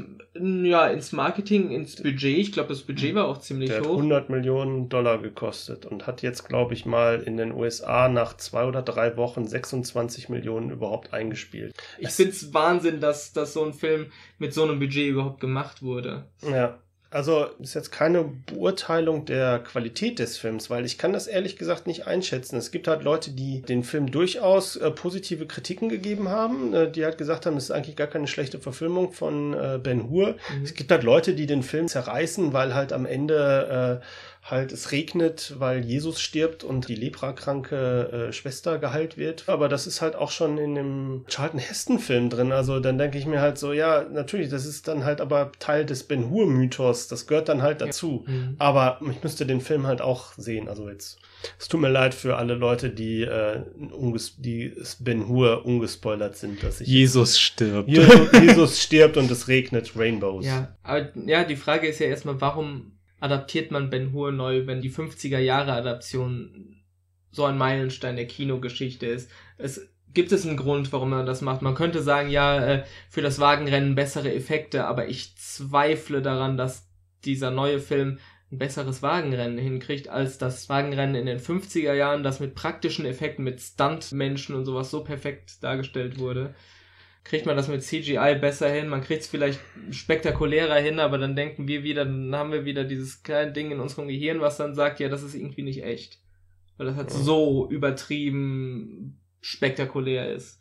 ja, ins Marketing, ins Budget. Ich glaube, das Budget war auch ziemlich Der hat hoch. 100 Millionen Dollar gekostet und hat jetzt, glaube ich, mal in den USA nach zwei oder drei Wochen 26 Millionen überhaupt eingespielt. Ich Es- finde es Wahnsinn, dass, dass so ein Film mit so einem Budget überhaupt gemacht wurde. Ja. Also ist jetzt keine Beurteilung der Qualität des Films, weil ich kann das ehrlich gesagt nicht einschätzen. Es gibt halt Leute, die den Film durchaus äh, positive Kritiken gegeben haben, äh, die halt gesagt haben, es ist eigentlich gar keine schlechte Verfilmung von äh, Ben Hur. Mhm. Es gibt halt Leute, die den Film zerreißen, weil halt am Ende äh, halt es regnet, weil Jesus stirbt und die leprakranke äh, Schwester geheilt wird. Aber das ist halt auch schon in dem Charlton Heston Film drin. Also dann denke ich mir halt so, ja, natürlich, das ist dann halt aber Teil des Ben Hur Mythos. Das gehört dann halt dazu. Mhm. Aber ich müsste den Film halt auch sehen. Also jetzt, es tut mir leid für alle Leute, die, äh, unges die es Ben Hur ungespoilert sind, dass ich Jesus stirbt. Jesus, Jesus stirbt und es regnet Rainbows. Ja, aber ja, die Frage ist ja erstmal, warum adaptiert man Ben Hur neu, wenn die 50er Jahre Adaption so ein Meilenstein der Kinogeschichte ist? Es gibt es einen Grund, warum man das macht. Man könnte sagen, ja, äh, für das Wagenrennen bessere Effekte, aber ich zweifle daran, dass dieser neue Film ein besseres Wagenrennen hinkriegt als das Wagenrennen in den 50er Jahren, das mit praktischen Effekten, mit Stuntmenschen und sowas so perfekt dargestellt wurde kriegt man das mit CGI besser hin, man kriegt es vielleicht spektakulärer hin, aber dann denken wir wieder, dann haben wir wieder dieses kleine Ding in unserem Gehirn, was dann sagt, ja, das ist irgendwie nicht echt. Weil das halt Ja. so übertrieben spektakulär ist.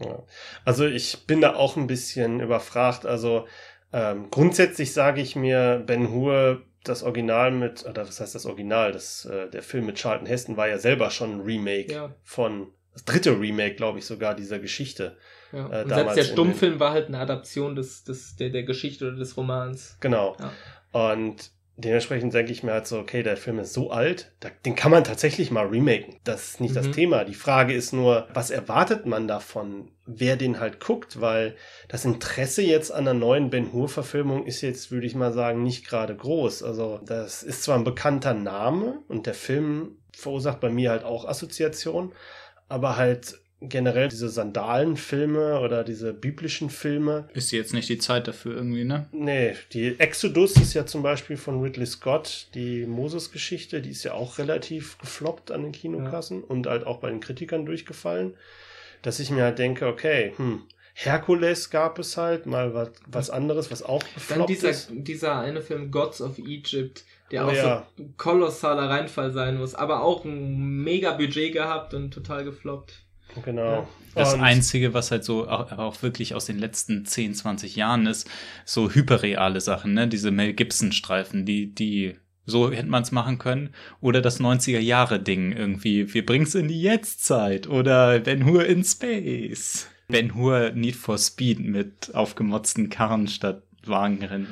Ja. Also ich bin da auch ein bisschen überfragt. Also ähm, grundsätzlich sage ich mir, Ben Hur, das Original mit, oder was heißt das Original? Das, äh, der Film mit Charlton Heston war ja selber schon ein Remake Ja. von, das dritte Remake, glaube ich, sogar dieser Geschichte. Ja. Äh, und selbst der Stummfilm war halt eine Adaption des, des, der, der Geschichte oder des Romans. Genau. Ja. Und dementsprechend denke ich mir halt so, okay, der Film ist so alt, da, den kann man tatsächlich mal remaken. Das ist nicht das Mhm. Thema. Die Frage ist nur, was erwartet man davon, wer den halt guckt, weil das Interesse jetzt an einer neuen Ben Hur-Verfilmung ist jetzt, würde ich mal sagen, nicht gerade groß. Also das ist zwar ein bekannter Name und der Film verursacht bei mir halt auch Assoziationen, aber halt generell diese Sandalenfilme oder diese biblischen Filme, Ist jetzt nicht die Zeit dafür irgendwie, ne? Nee, die Exodus ist ja zum Beispiel von Ridley Scott, die Moses-Geschichte, die ist ja auch relativ gefloppt an den Kinokassen und halt auch bei den Kritikern durchgefallen. Dass ich mir halt denke, okay, hm, Herkules gab es halt, mal was, was anderes, was auch Dann gefloppt dieser, ist. dieser eine Film Gods of Egypt, der Oh auch ja. so ein kolossaler Reinfall sein muss, aber auch ein mega Budget gehabt und total gefloppt. Genau. Das Und- Einzige, was halt so auch, auch wirklich aus den letzten 10, 20 Jahren ist, so hyperreale Sachen, ne? Diese Mel Gibson-Streifen, die, die, so hätte man es machen können. Oder das 90er-Jahre-Ding irgendwie, wir bringen's in die Jetztzeit. Oder Ben Hur in Space. Ben Hur Need for Speed mit aufgemotzten Karren statt Wagenrennen.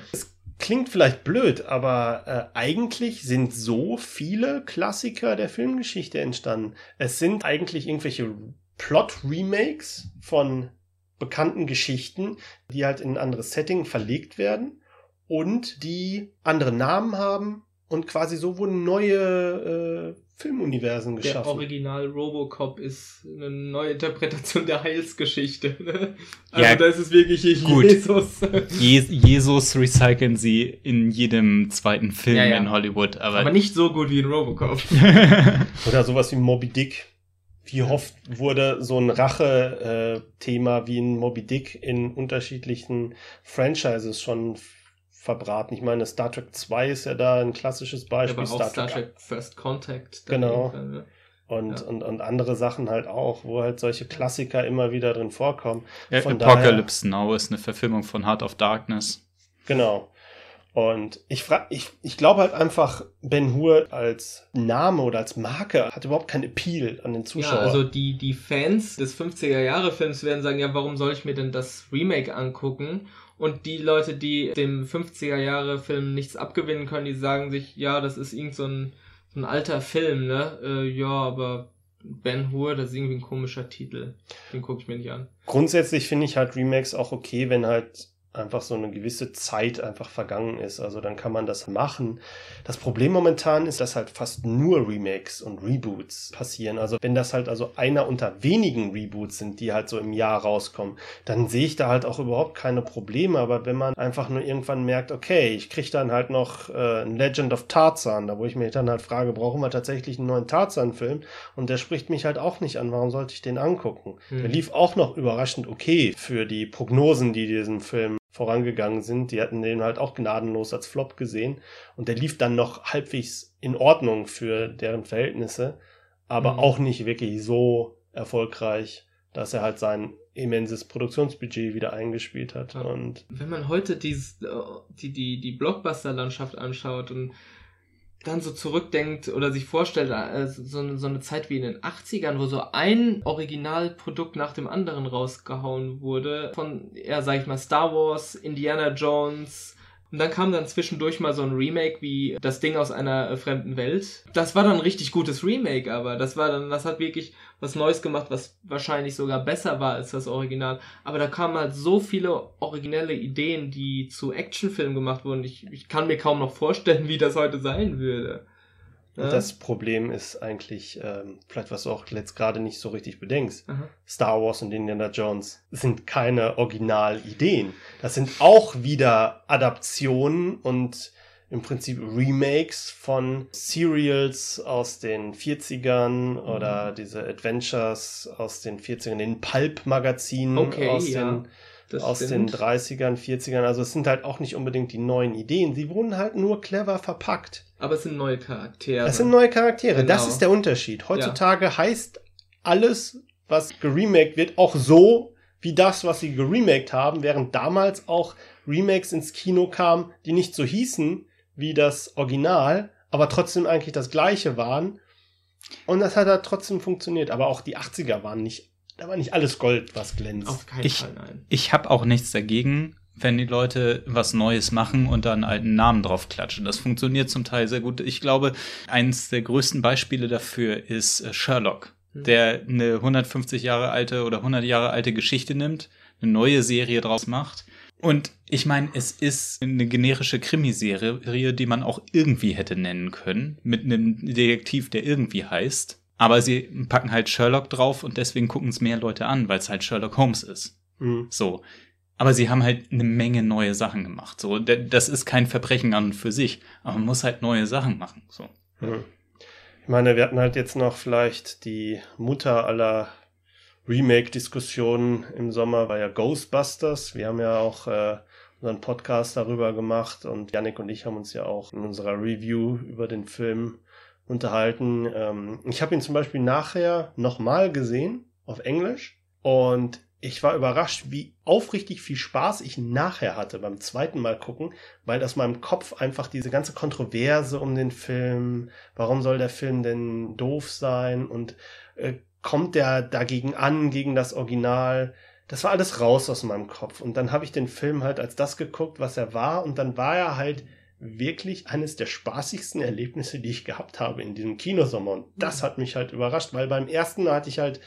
Klingt vielleicht blöd, aber äh, eigentlich sind so viele Klassiker der Filmgeschichte entstanden. Es sind eigentlich irgendwelche Plot-Remakes von bekannten Geschichten, die halt in ein anderes Setting verlegt werden und die andere Namen haben und quasi so wurden neue äh, Filmuniversen Der geschaffen. Original Robocop ist eine neue Interpretation der Heilsgeschichte. Ne? Also Ja, da ist es wirklich. Jesus. Je Jesus recyceln sie in jedem zweiten Film Ja, ja. in Hollywood, aber, Aber nicht so gut wie in Robocop. Oder sowas wie Moby Dick. Wie oft wurde so ein Rache-Thema wie ein Moby Dick in unterschiedlichen Franchises schon verbraten. Ich meine, Star Trek 2 ist ja da ein klassisches Beispiel. Aber auch Star, Trek, Star Trek First Contact. Genau. Ja. Und, ja. und, und andere Sachen halt auch, wo halt solche Klassiker immer wieder drin vorkommen. Ja, von Apocalypse daher, Now ist eine Verfilmung von Heart of Darkness. Genau. Und ich frage, ich, ich glaube halt einfach, Ben Hur als Name oder als Marke hat überhaupt keinen Appeal an den Zuschauer. Ja, also die, die Fans des 50er-Jahre-Films werden sagen, ja, warum soll ich mir denn das Remake angucken? Und die Leute, die dem 50er-Jahre-Film nichts abgewinnen können, die sagen sich, ja, das ist irgend so ein, so ein alter Film, ne? Äh, ja, aber Ben Hur, das ist irgendwie ein komischer Titel. Den gucke ich mir nicht an. Grundsätzlich finde ich halt Remakes auch okay, wenn halt einfach so eine gewisse Zeit einfach vergangen ist. Also dann kann man das machen. Das Problem momentan ist, dass halt fast nur Remakes und Reboots passieren. Also wenn das halt also einer unter wenigen Reboots sind, die halt so im Jahr rauskommen, dann sehe ich da halt auch überhaupt keine Probleme. Aber wenn man einfach nur irgendwann merkt, okay, ich kriege dann halt noch äh, ein Legend of Tarzan, da wo ich mir dann halt frage, brauchen wir tatsächlich einen neuen Tarzan-Film? Und der spricht mich halt auch nicht an. Warum sollte ich den angucken? Hm. Der lief auch noch überraschend okay für die Prognosen, die diesem Film vorangegangen sind. Die hatten den halt auch gnadenlos als Flop gesehen. Und der lief dann noch halbwegs in Ordnung für deren Verhältnisse, aber mhm. auch nicht wirklich so erfolgreich, dass er halt sein immenses Produktionsbudget wieder eingespielt hat. Ja. Und wenn man heute dieses, äh, die, die, die Blockbuster-Landschaft anschaut und dann so zurückdenkt oder sich vorstellt, äh, so, eine, Zeit wie in den 80ern, wo so ein Originalprodukt nach dem anderen rausgehauen wurde, von, ja, sag ich mal, Star Wars, Indiana Jones, und dann kam dann zwischendurch mal so ein Remake wie das Ding aus einer äh, fremden Welt. Das war dann ein richtig gutes Remake, aber das war dann, das hat wirklich was Neues gemacht, was wahrscheinlich sogar besser war als das Original. Aber da kamen halt so viele originelle Ideen, die zu Actionfilmen gemacht wurden. Ich, ich kann mir kaum noch vorstellen, wie das heute sein würde. Ja? Das Problem ist eigentlich, ähm, vielleicht was du auch jetzt gerade nicht so richtig bedenkst, Aha. Star Wars und Indiana Jones sind keine Originalideen. Das sind auch wieder Adaptionen und im Prinzip Remakes von Serials aus den 40ern oder mhm. diese Adventures aus den 40ern, den Pulp-Magazinen okay, aus ja. den das aus stimmt. den 30ern, 40ern. Also es sind halt auch nicht unbedingt die neuen Ideen. Sie wurden halt nur clever verpackt. Aber es sind neue Charaktere. Es sind neue Charaktere. Genau. Das ist der Unterschied. Heutzutage ja. heißt alles, was geremaked wird, auch so wie das, was sie geremaked haben, während damals auch Remakes ins Kino kamen, die nicht so hießen wie das Original, aber trotzdem eigentlich das gleiche waren. Und das hat halt trotzdem funktioniert. Aber auch die 80er waren nicht da war nicht alles Gold, was glänzt. Auf keinen ich, Fall, nein. Ich habe auch nichts dagegen, wenn die Leute was Neues machen und da einen alten Namen drauf klatschen. Das funktioniert zum Teil sehr gut. Ich glaube, eines der größten Beispiele dafür ist äh, Sherlock, hm. der eine 150 Jahre alte oder 100 Jahre alte Geschichte nimmt, eine neue Serie draus macht. Und ich meine, es ist eine generische Krimiserie, die man auch irgendwie hätte nennen können, mit einem Detektiv, der irgendwie heißt. Aber sie packen halt Sherlock drauf und deswegen gucken es mehr Leute an, weil es halt Sherlock Holmes ist. Mhm. So. Aber sie haben halt eine Menge neue Sachen gemacht. So, das ist kein Verbrechen an und für sich, aber man muss halt neue Sachen machen. So. Mhm. Ich meine, wir hatten halt jetzt noch vielleicht die Mutter aller Remake-Diskussionen im Sommer, war ja Ghostbusters. Wir haben ja auch äh, unseren Podcast darüber gemacht und Yannick und ich haben uns ja auch in unserer Review über den Film unterhalten. Ähm, ich habe ihn zum Beispiel nachher nochmal gesehen auf Englisch und ich war überrascht, wie aufrichtig viel Spaß ich nachher hatte beim zweiten Mal gucken, weil aus meinem Kopf einfach diese ganze Kontroverse um den Film, warum soll der Film denn doof sein und äh, kommt der dagegen an, gegen das Original, das war alles raus aus meinem Kopf. Und dann habe ich den Film halt als das geguckt, was er war und dann war er halt wirklich eines der spaßigsten Erlebnisse, die ich gehabt habe in diesem Kinosommer. Und das mhm. hat mich halt überrascht, weil beim ersten hatte ich halt,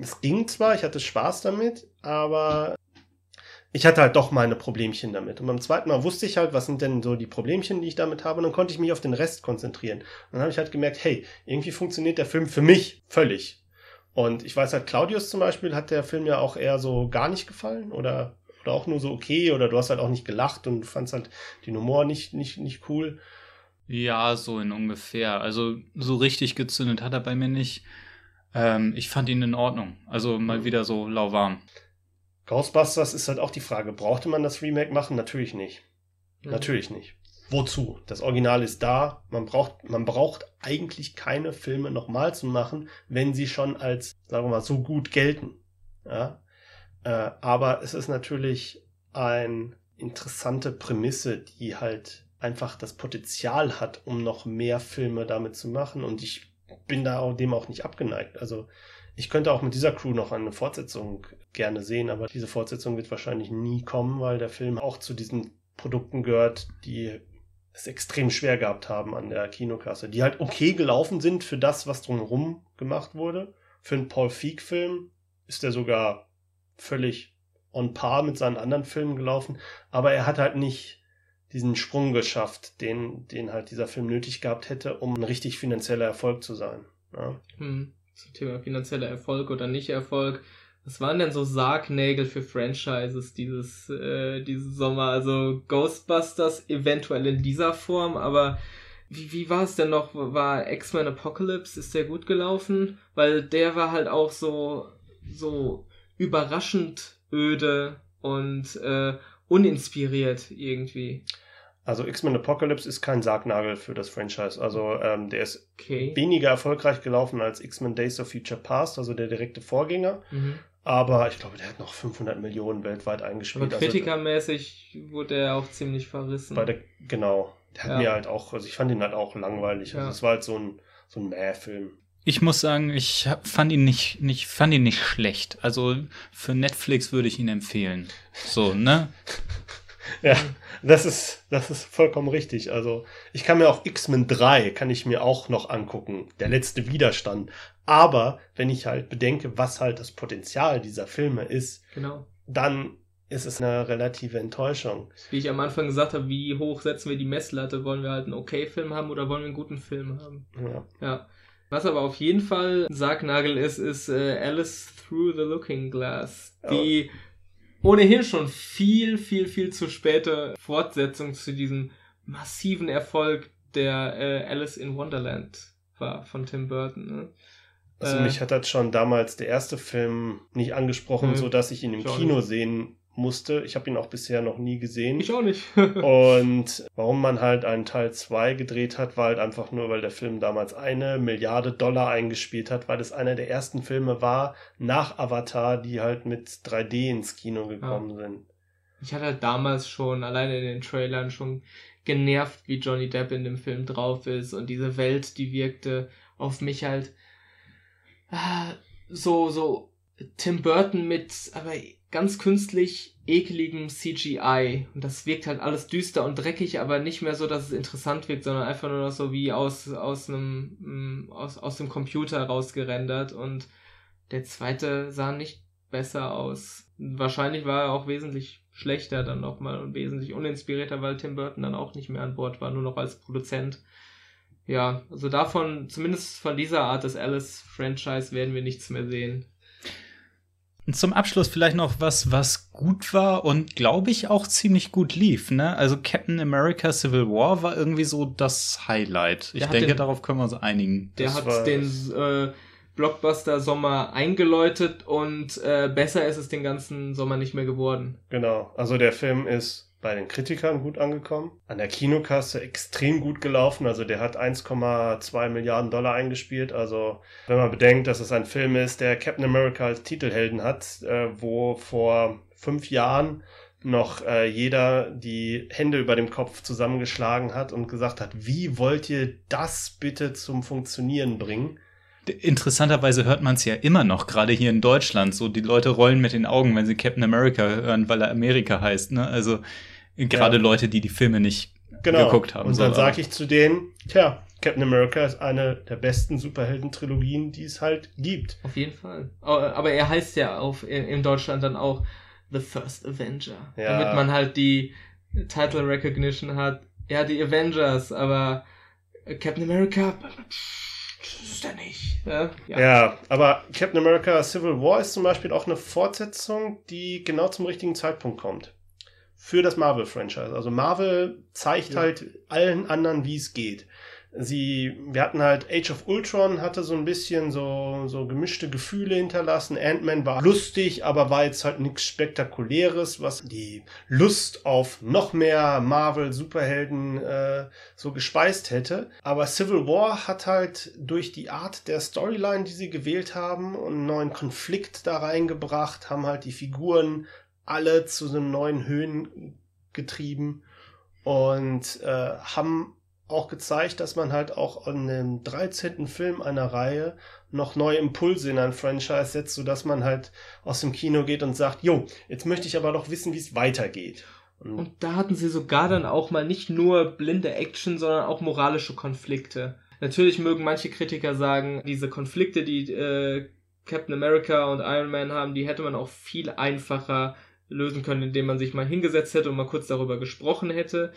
es ging zwar, ich hatte Spaß damit, aber ich hatte halt doch meine Problemchen damit. Und beim zweiten Mal wusste ich halt, was sind denn so die Problemchen, die ich damit habe. Und dann konnte ich mich auf den Rest konzentrieren. Und dann habe ich halt gemerkt, hey, irgendwie funktioniert der Film für mich völlig. Und ich weiß halt, Claudius zum Beispiel hat der Film ja auch eher so gar nicht gefallen oder oder auch nur so okay oder du hast halt auch nicht gelacht und fandst halt den Humor nicht, nicht, nicht cool. Ja, so in ungefähr. Also so richtig gezündet hat er bei mir nicht. Ähm, ich fand ihn in Ordnung. Also mal wieder so lauwarm. Ghostbusters ist halt auch die Frage, brauchte man das Remake machen? Natürlich nicht. Mhm. Natürlich nicht. Wozu? Das Original ist da. Man braucht, man braucht eigentlich keine Filme nochmal zu machen, wenn sie schon als, sagen wir mal, so gut gelten. Ja? Äh, aber es ist natürlich eine interessante Prämisse, die halt einfach das Potenzial hat, um noch mehr Filme damit zu machen. Und ich bin da auch, dem auch nicht abgeneigt. Also ich könnte auch mit dieser Crew noch eine Fortsetzung gerne sehen, aber diese Fortsetzung wird wahrscheinlich nie kommen, weil der Film auch zu diesen Produkten gehört, die es extrem schwer gehabt haben an der Kinokasse, die halt okay gelaufen sind für das, was drumherum gemacht wurde. Für einen Paul Feig-Film ist er sogar völlig on par mit seinen anderen Filmen gelaufen, aber er hat halt nicht diesen Sprung geschafft, den, den halt dieser Film nötig gehabt hätte, um ein richtig finanzieller Erfolg zu sein. Ja. Hm. Zum Thema finanzieller Erfolg oder nicht Erfolg. Was waren denn so Sargnägel für Franchises dieses, äh, diesen Sommer? Also Ghostbusters eventuell in dieser Form, aber wie, wie war es denn noch? War X-Men Apocalypse, ist der gut gelaufen? Weil der war halt auch so, so überraschend öde und äh, uninspiriert irgendwie. Also X-Men Apocalypse ist kein Sargnagel für das Franchise. Also ähm, der ist Okay. weniger erfolgreich gelaufen als X-Men Days of Future Past, also der direkte Vorgänger. Mhm. Aber ich glaube, der hat noch 500 Millionen weltweit Aber eingespielt. kritikermäßig wurde er auch ziemlich verrissen. Also bei der, genau. Der hat Ja. mir halt auch, also ich fand ihn halt auch langweilig. Also Ja. es war halt so ein, so ein Mäh-Film. Ich muss sagen, ich fand ihn nicht, nicht, fand ihn nicht schlecht. Also für Netflix würde ich ihn empfehlen. So, ne? Ja, das ist, das ist vollkommen richtig. Also, ich kann mir auch X-Men 3 kann ich mir auch noch angucken. Der letzte Widerstand. Aber wenn ich halt bedenke, was halt das Potenzial dieser Filme ist, genau. dann ist es eine relative Enttäuschung. Wie ich am Anfang gesagt habe, wie hoch setzen wir die Messlatte? Wollen wir halt einen okay-Film haben oder wollen wir einen guten Film haben? Ja. Ja. Was aber auf jeden Fall ein Sargnagel ist, ist äh, Alice Through the Looking Glass. Die ohnehin schon viel, viel, viel zu späte Fortsetzung zu diesem massiven Erfolg der äh, Alice in Wonderland war von Tim Burton. Ne? Also Äh, mich hat das schon damals der erste Film nicht angesprochen, Nö, so dass ich ihn im Kino sehen musste. Ich habe ihn auch bisher noch nie gesehen. Ich auch nicht. Und warum man halt einen Teil 2 gedreht hat, war halt einfach nur, weil der Film damals eine Milliarde Dollar eingespielt hat, weil es einer der ersten Filme war nach Avatar, die halt mit 3D ins Kino gekommen sind. Ich hatte halt damals schon, alleine in den Trailern, schon genervt, wie Johnny Depp in dem Film drauf ist und diese Welt, die wirkte auf mich halt ah, so, so Tim Burton mit, aber ganz künstlich ekeligem CGI. Und das wirkt halt alles düster und dreckig, aber nicht mehr so, dass es interessant wirkt, sondern einfach nur noch so wie aus, aus einem, mm, aus, aus dem Computer rausgerendert. Und der zweite sah nicht besser aus. Wahrscheinlich war er auch wesentlich schlechter dann nochmal und wesentlich uninspirierter, weil Tim Burton dann auch nicht mehr an Bord war, nur noch als Produzent. Ja, also davon, zumindest von dieser Art des Alice-Franchise werden wir nichts mehr sehen. Und zum Abschluss vielleicht noch was, was gut war und glaube ich auch ziemlich gut lief. Ne? Also Captain America Civil War war irgendwie so das Highlight. Ich denke, den- darauf können wir uns einigen. Der Das hat den äh, Blockbuster-Sommer eingeläutet und äh, besser ist es den ganzen Sommer nicht mehr geworden. Genau. Also der Film ist bei den Kritikern gut angekommen, an der Kinokasse extrem gut gelaufen. Also der hat 1,2 Milliarden Dollar eingespielt. Also wenn man bedenkt, dass es ein Film ist, der Captain America als Titelhelden hat, äh, wo vor fünf Jahren noch äh, jeder die Hände über dem Kopf zusammengeschlagen hat und gesagt hat, wie wollt ihr das bitte zum Funktionieren bringen? Interessanterweise hört man es ja immer noch, gerade hier in Deutschland. So, die Leute rollen mit den Augen, wenn sie Captain America hören, weil er Amerika heißt. Ne? Also gerade Ja. Leute, die die Filme nicht genau. geguckt haben. Und dann sage ich zu denen, tja, Captain America ist eine der besten Superhelden-Trilogien, die es halt gibt. Auf jeden Fall. Aber er heißt ja auf, in, in Deutschland dann auch The First Avenger. Ja. Damit man halt die Title Recognition hat. Ja, die Avengers, aber Captain America, das ist er nicht. Ja, Ja. aber Captain America Civil War ist zum Beispiel auch eine Fortsetzung, die genau zum richtigen Zeitpunkt kommt. Für das Marvel-Franchise. Also Marvel zeigt Ja. halt allen anderen, wie es geht. sie, wir hatten halt Age of Ultron hatte so ein bisschen so, so gemischte Gefühle hinterlassen. Ant-Man war lustig, aber war jetzt halt nichts Spektakuläres, was die Lust auf noch mehr Marvel-Superhelden äh, so gespeist hätte. Aber Civil War hat halt durch die Art der Storyline, die sie gewählt haben, einen neuen Konflikt da reingebracht, haben halt die Figuren alle zu so neuen Höhen getrieben und äh, haben auch gezeigt, dass man halt auch an dem 13. Film einer Reihe noch neue Impulse in ein Franchise setzt, sodass man halt aus dem Kino geht und sagt, jo, jetzt möchte ich aber doch wissen, wie es weitergeht. Und, und da hatten sie sogar dann auch mal nicht nur blinde Action, sondern auch moralische Konflikte. Natürlich mögen manche Kritiker sagen, diese Konflikte, die äh, Captain America und Iron Man haben, die hätte man auch viel einfacher lösen können, indem man sich mal hingesetzt hätte und mal kurz darüber gesprochen hätte.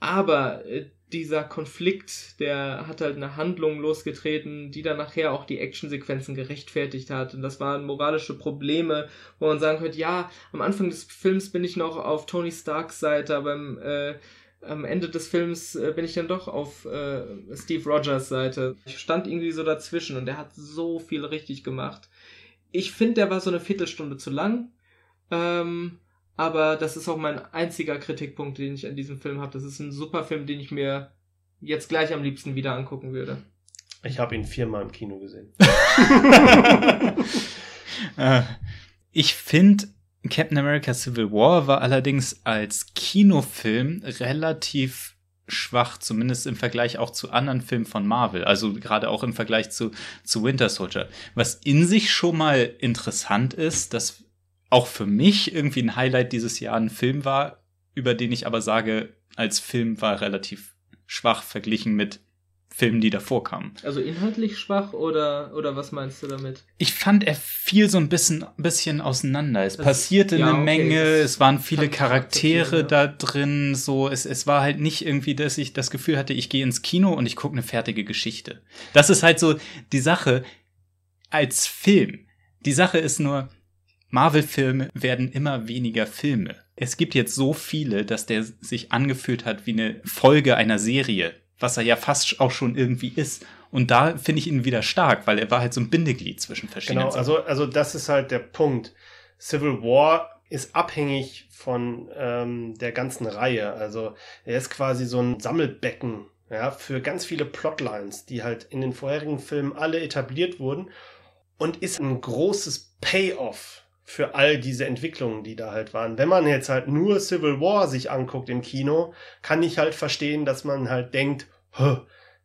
Aber äh, dieser Konflikt, der hat halt eine Handlung losgetreten, die dann nachher auch die Actionsequenzen gerechtfertigt hat. Und das waren moralische Probleme, wo man sagen könnte, ja, am Anfang des Films bin ich noch auf Tony Starks Seite, aber im, äh, am Ende des Films äh, bin ich dann doch auf äh, Steve Rogers Seite. Ich stand irgendwie so dazwischen und er hat so viel richtig gemacht. Ich finde, der war so eine Viertelstunde zu lang. Ähm, aber das ist auch mein einziger Kritikpunkt, den ich an diesem Film habe. Das ist ein super Film, den ich mir jetzt gleich am liebsten wieder angucken würde. Ich habe ihn viermal im Kino gesehen. Äh, ich finde, Captain America Civil War war allerdings als Kinofilm relativ schwach, zumindest im Vergleich auch zu anderen Filmen von Marvel, also gerade auch im Vergleich zu, zu Winter Soldier. Was in sich schon mal interessant ist, dass auch für mich irgendwie ein Highlight dieses Jahr ein Film war, über den ich aber sage, als Film war relativ schwach verglichen mit Filmen, die davor kamen. Also inhaltlich schwach oder, oder was meinst du damit? Ich fand, er fiel so ein bisschen, bisschen auseinander. Es das, passierte ja, eine okay, Menge, es waren viele Charaktere da drin, so, es, es war halt nicht irgendwie, dass ich das Gefühl hatte, ich gehe ins Kino und ich gucke eine fertige Geschichte. Das ist halt so die Sache als Film. Die Sache ist nur, Marvel-Filme werden immer weniger Filme. Es gibt jetzt so viele, dass der sich angefühlt hat wie eine Folge einer Serie, was er ja fast auch schon irgendwie ist. Und da finde ich ihn wieder stark, weil er war halt so ein Bindeglied zwischen verschiedenen. Genau, also, also das ist halt der Punkt. Civil War ist abhängig von ähm, der ganzen Reihe. Also er ist quasi so ein Sammelbecken ja, für ganz viele Plotlines, die halt in den vorherigen Filmen alle etabliert wurden und ist ein großes Payoff für all diese Entwicklungen, die da halt waren. Wenn man jetzt halt nur Civil War sich anguckt im Kino, kann ich halt verstehen, dass man halt denkt,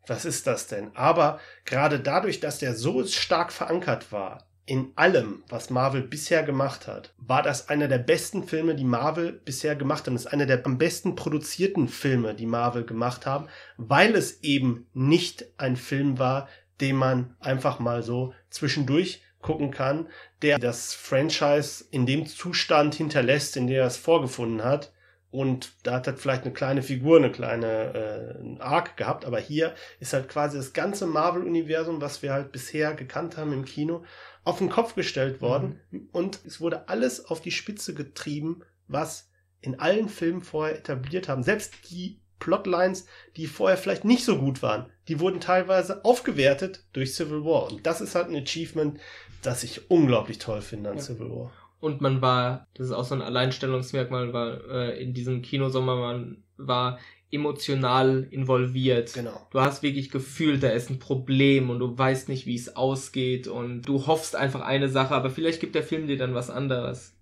was ist das denn? Aber gerade dadurch, dass der so stark verankert war in allem, was Marvel bisher gemacht hat, war das einer der besten Filme, die Marvel bisher gemacht haben. Das ist einer der am besten produzierten Filme, die Marvel gemacht haben, weil es eben nicht ein Film war, den man einfach mal so zwischendurch gucken kann, der das Franchise in dem Zustand hinterlässt, in der er es vorgefunden hat. Und da hat er vielleicht eine kleine Figur, eine kleine äh, Arc gehabt, aber hier ist halt quasi das ganze Marvel-Universum, was wir halt bisher gekannt haben im Kino, auf den Kopf gestellt worden. Mhm. Und es wurde alles auf die Spitze getrieben, was in allen Filmen vorher etabliert haben. Selbst die Plotlines, die vorher vielleicht nicht so gut waren, die wurden teilweise aufgewertet durch Civil War. Und das ist halt ein Achievement, das ich unglaublich toll finde an ja. Civil War. Und man war, das ist auch so ein Alleinstellungsmerkmal, war äh, in diesem Kinosommer, man war emotional involviert. Genau. Du hast wirklich gefühlt, da ist ein Problem und du weißt nicht, wie es ausgeht und du hoffst einfach eine Sache, aber vielleicht gibt der Film dir dann was anderes.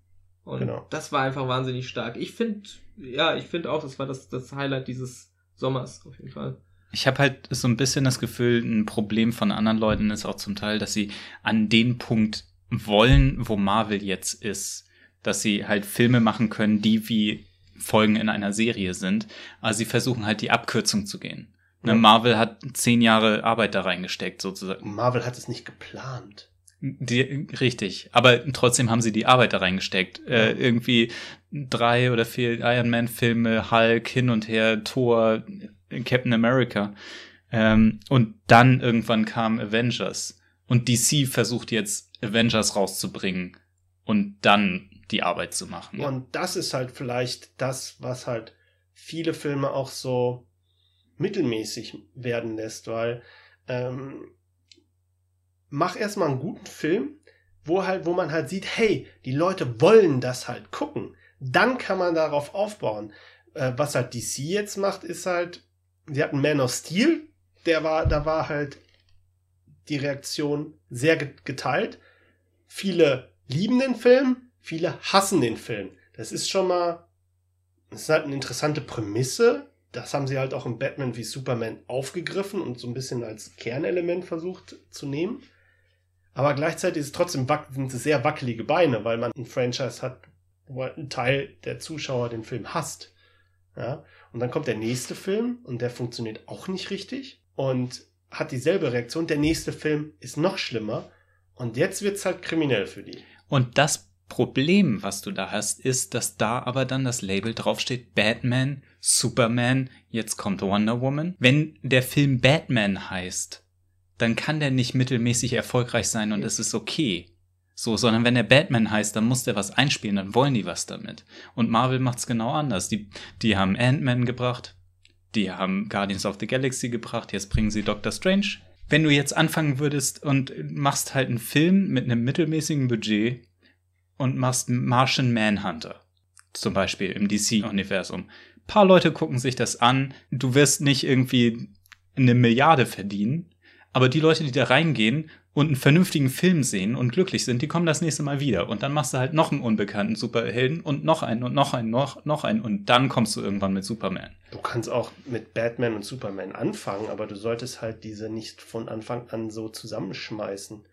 Und genau. das war einfach wahnsinnig stark. Ich finde, ja, ich finde auch, das war das, das Highlight dieses Sommers auf jeden Fall. Ich habe halt so ein bisschen das Gefühl, ein Problem von anderen Leuten ist auch zum Teil, dass sie an den Punkt wollen, wo Marvel jetzt ist. Dass sie halt Filme machen können, die wie Folgen in einer Serie sind. Aber sie versuchen halt die Abkürzung zu gehen. Ne, ja. Marvel hat zehn Jahre Arbeit da reingesteckt, sozusagen. Marvel hat es nicht geplant. Die, richtig, aber trotzdem haben sie die Arbeit da reingesteckt. Äh, ja. Äh, irgendwie drei oder vier Iron Man-Filme, Hulk, hin und her, Thor, Captain America. Ähm, und dann irgendwann kam Avengers. Und DC versucht jetzt Avengers rauszubringen und dann die Arbeit zu machen. Und das ist halt vielleicht das, was halt viele Filme auch so mittelmäßig werden lässt, weil ähm, mach erstmal einen guten Film, wo halt, wo man halt sieht, hey, die Leute wollen das halt gucken. Dann kann man darauf aufbauen. Äh, was halt DC jetzt macht, ist halt, sie hatten Man of Steel, der war, da war halt die Reaktion sehr geteilt. Viele lieben den Film, viele hassen den Film. Das ist schon mal, das ist halt eine interessante Prämisse. Das haben sie halt auch im Batman wie Superman aufgegriffen und so ein bisschen als Kernelement versucht zu nehmen. Aber gleichzeitig ist es trotzdem sind es sehr wackelige Beine, weil man ein Franchise hat, wo ein Teil der Zuschauer den Film hasst. Ja? Und dann kommt der nächste Film und der funktioniert auch nicht richtig und hat dieselbe Reaktion. Der nächste Film ist noch schlimmer und jetzt wird es halt kriminell für die. Und das Problem, was du da hast, ist, dass da aber dann das Label draufsteht Batman, Superman, jetzt kommt Wonder Woman. Wenn der Film Batman heißt, dann kann der nicht mittelmäßig erfolgreich sein und es ist okay. So, sondern wenn der Batman heißt, dann muss der was einspielen, dann wollen die was damit. Und Marvel macht's genau anders. Die, die haben Ant-Man gebracht, die haben Guardians of the Galaxy gebracht, jetzt bringen sie Doctor Strange. Wenn du jetzt anfangen würdest und machst halt einen Film mit einem mittelmäßigen Budget und machst Martian Manhunter, zum Beispiel im DC-Universum. Paar Leute gucken sich das an, du wirst nicht irgendwie eine Milliarde verdienen, aber die Leute, die da reingehen und einen vernünftigen Film sehen und glücklich sind, die kommen das nächste Mal wieder. Und dann machst du halt noch einen unbekannten Superhelden und noch einen und noch einen, noch, noch einen und dann kommst du irgendwann mit Superman. Du kannst auch mit Batman und Superman anfangen, aber du solltest halt diese nicht von Anfang an so zusammenschmeißen,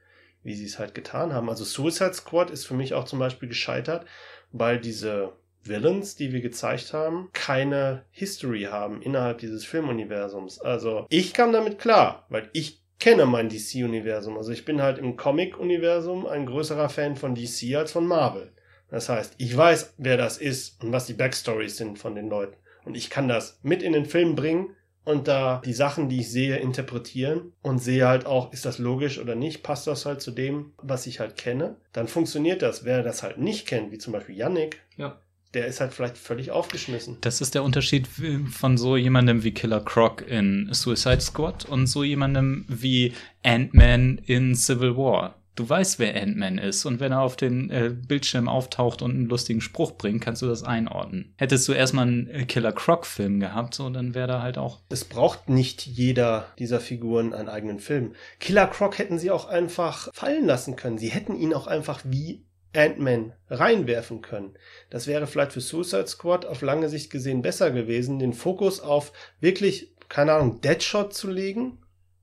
wie sie es halt getan haben. Also Suicide Squad ist für mich auch zum Beispiel gescheitert, weil diese Villains, die wir gezeigt haben, keine History haben innerhalb dieses Filmuniversums. Also ich kam damit klar, weil ich kenne mein DC-Universum. Also ich bin halt im Comic-Universum ein größerer Fan von DC als von Marvel. Das heißt, ich weiß, wer das ist und was die Backstories sind von den Leuten. Und ich kann das mit in den Film bringen und da die Sachen, die ich sehe, interpretieren und sehe halt auch, ist das logisch oder nicht, passt das halt zu dem, was ich halt kenne, dann funktioniert das. Wer das halt nicht kennt, wie zum Beispiel Yannick, ja der ist halt vielleicht völlig aufgeschmissen. Das ist der Unterschied von so jemandem wie Killer Croc in Suicide Squad und so jemandem wie Ant-Man in Civil War. Du weißt, wer Ant-Man ist und wenn er auf den äh, Bildschirm auftaucht und einen lustigen Spruch bringt, kannst du das einordnen. Hättest du erstmal einen äh, Killer Croc-Film gehabt, so, dann wäre da halt auch. Es braucht nicht jeder dieser Figuren einen eigenen Film. Killer Croc hätten sie auch einfach fallen lassen können. Sie hätten ihn auch einfach wie Ant-Man reinwerfen können. Das wäre vielleicht für Suicide Squad auf lange Sicht gesehen besser gewesen, den Fokus auf wirklich, keine Ahnung, Deadshot zu legen,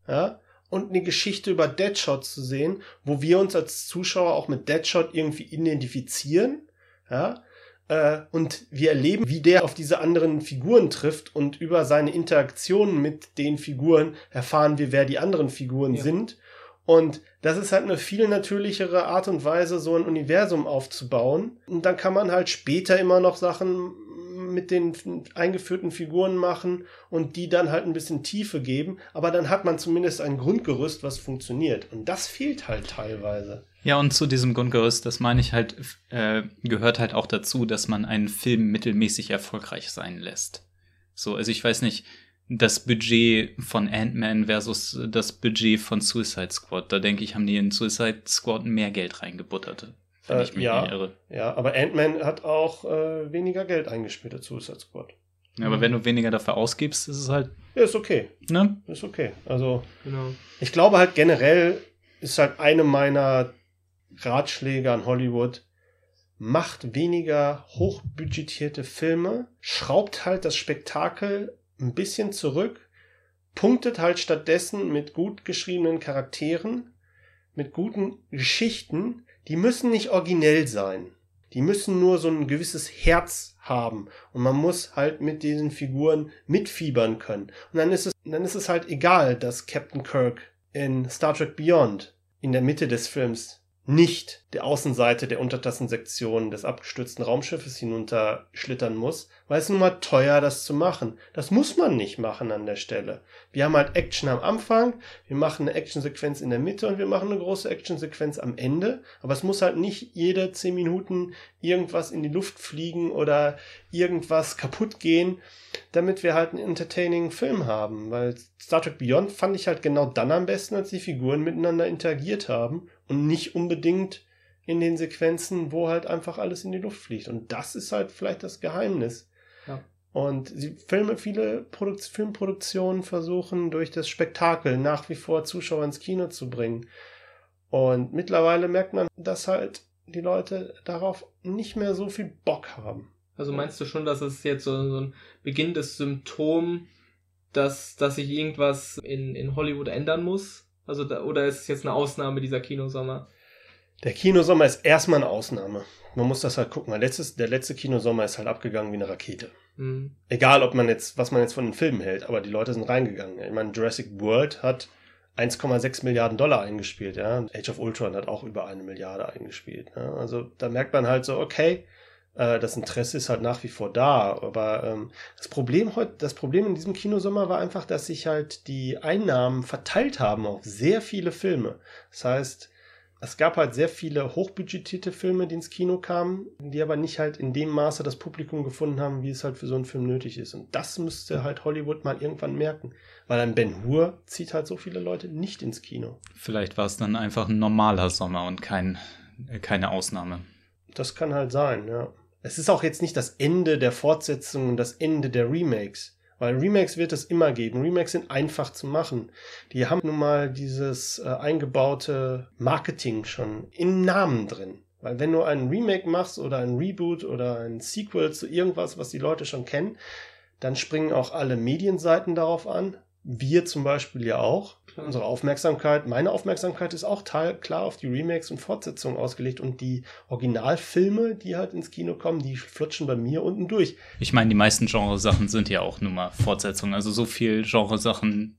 ja, und eine Geschichte über Deadshot zu sehen, wo wir uns als Zuschauer auch mit Deadshot irgendwie identifizieren, ja, äh, und wir erleben, wie der auf diese anderen Figuren trifft und über seine Interaktionen mit den Figuren erfahren wir, wer die anderen Figuren ja. sind und das ist halt eine viel natürlichere Art und Weise, so ein Universum aufzubauen. Und dann kann man halt später immer noch Sachen mit den eingeführten Figuren machen und die dann halt ein bisschen Tiefe geben. Aber dann hat man zumindest ein Grundgerüst, was funktioniert. Und das fehlt halt teilweise. Ja, und zu diesem Grundgerüst, das meine ich halt, äh, gehört halt auch dazu, dass man einen Film mittelmäßig erfolgreich sein lässt. So, also ich weiß nicht, das Budget von Ant-Man versus das Budget von Suicide Squad. Da denke ich, haben die in Suicide Squad mehr Geld reingebuttert. Wenn äh, ich mich ja, irre. Ja, aber Ant-Man hat auch äh, weniger Geld eingespielt als Suicide Squad. Ja, aber mhm. wenn du weniger dafür ausgibst, ist es halt. Ja, ist okay. Ne? Ist okay. Also, genau. ich glaube halt generell ist halt eine meiner Ratschläge an Hollywood, macht weniger hochbudgetierte Filme, schraubt halt das Spektakel ein bisschen zurück, punktet halt stattdessen mit gut geschriebenen Charakteren, mit guten Geschichten, die müssen nicht originell sein. Die müssen nur so ein gewisses Herz haben und man muss halt mit diesen Figuren mitfiebern können. Und dann ist es, dann ist es halt egal, dass Captain Kirk in Star Trek Beyond in der Mitte des Films nicht der Außenseite der Untertassensektion des abgestürzten Raumschiffes hinunter schlittern muss, weil es nun mal teuer, das zu machen. Das muss man nicht machen an der Stelle. Wir haben halt Action am Anfang, wir machen eine Actionsequenz in der Mitte und wir machen eine große Actionsequenz am Ende. Aber es muss halt nicht jede zehn Minuten irgendwas in die Luft fliegen oder irgendwas kaputt gehen, damit wir halt einen entertaining Film haben. Weil Star Trek Beyond fand ich halt genau dann am besten, als die Figuren miteinander interagiert haben und nicht unbedingt in den Sequenzen, wo halt einfach alles in die Luft fliegt. Und das ist halt vielleicht das Geheimnis. Ja. Und sie Filme, viele Produk Filmproduktionen versuchen durch das Spektakel nach wie vor Zuschauer ins Kino zu bringen. Und mittlerweile merkt man, dass halt die Leute darauf nicht mehr so viel Bock haben. Also meinst du schon, dass es jetzt so, so ein beginnendes Symptom, dass, dass sich irgendwas in, in Hollywood ändern muss? Also da, oder ist es jetzt eine Ausnahme dieser Kinosommer? Der Kinosommer ist erstmal eine Ausnahme. Man muss das halt gucken. Der letzte, der letzte Kinosommer ist halt abgegangen wie eine Rakete. Mhm. Egal, ob man jetzt, was man jetzt von den Filmen hält, aber die Leute sind reingegangen. Ich meine, Jurassic World hat 1,6 Milliarden Dollar eingespielt, ja. Age of Ultron hat auch über eine Milliarde eingespielt. Ja? Also da merkt man halt so, okay, äh, das Interesse ist halt nach wie vor da. Aber ähm, das Problem heute, das Problem in diesem Kinosommer war einfach, dass sich halt die Einnahmen verteilt haben auf sehr viele Filme. Das heißt, es gab halt sehr viele hochbudgetierte Filme, die ins Kino kamen, die aber nicht halt in dem Maße das Publikum gefunden haben, wie es halt für so einen Film nötig ist. Und das müsste halt Hollywood mal irgendwann merken. Weil ein Ben Hur zieht halt so viele Leute nicht ins Kino. Vielleicht war es dann einfach ein normaler Sommer und kein, keine Ausnahme. Das kann halt sein, ja. Es ist auch jetzt nicht das Ende der Fortsetzungen, das Ende der Remakes. Weil Remakes wird es immer geben. Remakes sind einfach zu machen. Die haben nun mal dieses äh, eingebaute Marketing schon im Namen drin. Weil wenn du ein Remake machst oder ein Reboot oder ein Sequel zu irgendwas, was die Leute schon kennen, dann springen auch alle Medienseiten darauf an. Wir zum Beispiel ja auch. Unsere Aufmerksamkeit, meine Aufmerksamkeit ist auch teil, klar auf die Remakes und Fortsetzungen ausgelegt und die Originalfilme, die halt ins Kino kommen, die flutschen bei mir unten durch. Ich meine, die meisten Genresachen sind ja auch nur mal Fortsetzungen. Also so viel Genresachen,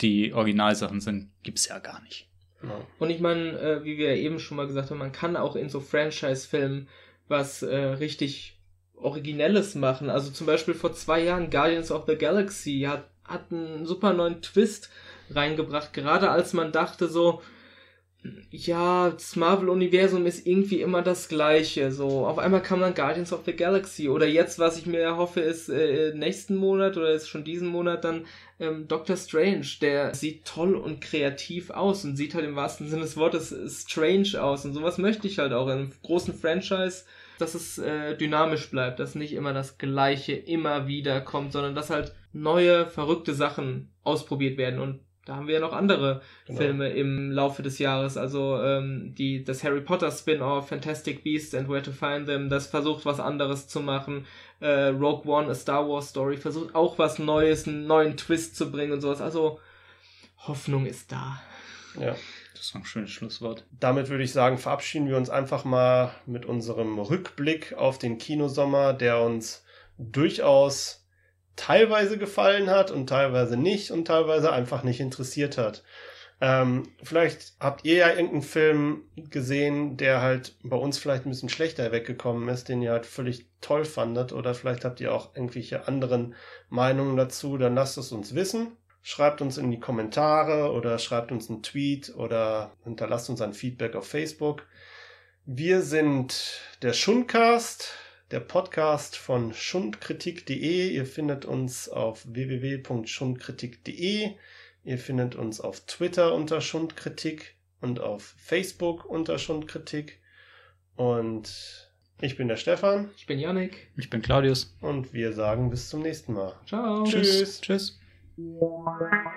die Originalsachen sind, gibt's ja gar nicht. Ja. Und ich meine, äh, wie wir eben schon mal gesagt haben, man kann auch in so Franchise-Filmen was äh, richtig Originelles machen. Also zum Beispiel vor zwei Jahren Guardians of the Galaxy hat hat einen super neuen Twist reingebracht, gerade als man dachte so, ja, das Marvel-Universum ist irgendwie immer das gleiche. So, auf einmal kam dann Guardians of the Galaxy. Oder jetzt, was ich mir erhoffe, ist äh, nächsten Monat oder ist schon diesen Monat dann ähm, Doctor Strange. Der sieht toll und kreativ aus und sieht halt im wahrsten Sinne des Wortes strange aus. Und sowas möchte ich halt auch in einem großen Franchise, dass es äh, dynamisch bleibt, dass nicht immer das Gleiche immer wieder kommt, sondern dass halt neue, verrückte Sachen ausprobiert werden. Und da haben wir ja noch andere genau. Filme im Laufe des Jahres. Also ähm, die, das Harry Potter Spin-off, Fantastic Beasts and Where to Find Them, das versucht was anderes zu machen. Äh, Rogue One, a Star Wars Story, versucht auch was Neues, einen neuen Twist zu bringen und sowas. Also Hoffnung ist da. Ja. Das ist ein schönes Schlusswort. Damit würde ich sagen, verabschieden wir uns einfach mal mit unserem Rückblick auf den Kinosommer, der uns durchaus teilweise gefallen hat und teilweise nicht und teilweise einfach nicht interessiert hat. Ähm, vielleicht habt ihr ja irgendeinen Film gesehen, der halt bei uns vielleicht ein bisschen schlechter weggekommen ist, den ihr halt völlig toll fandet, oder vielleicht habt ihr auch irgendwelche anderen Meinungen dazu, dann lasst es uns wissen. Schreibt uns in die Kommentare oder schreibt uns einen Tweet oder hinterlasst uns ein Feedback auf Facebook. Wir sind der Schundcast der Podcast von schundkritik.de. Ihr findet uns auf www.schundkritik.de. Ihr findet uns auf Twitter unter Schundkritik und auf Facebook unter Schundkritik. Und ich bin der Stefan. Ich bin Yannick. Ich bin Claudius. Und wir sagen bis zum nächsten Mal. Ciao. Tschüss. Tschüss. Tschüss.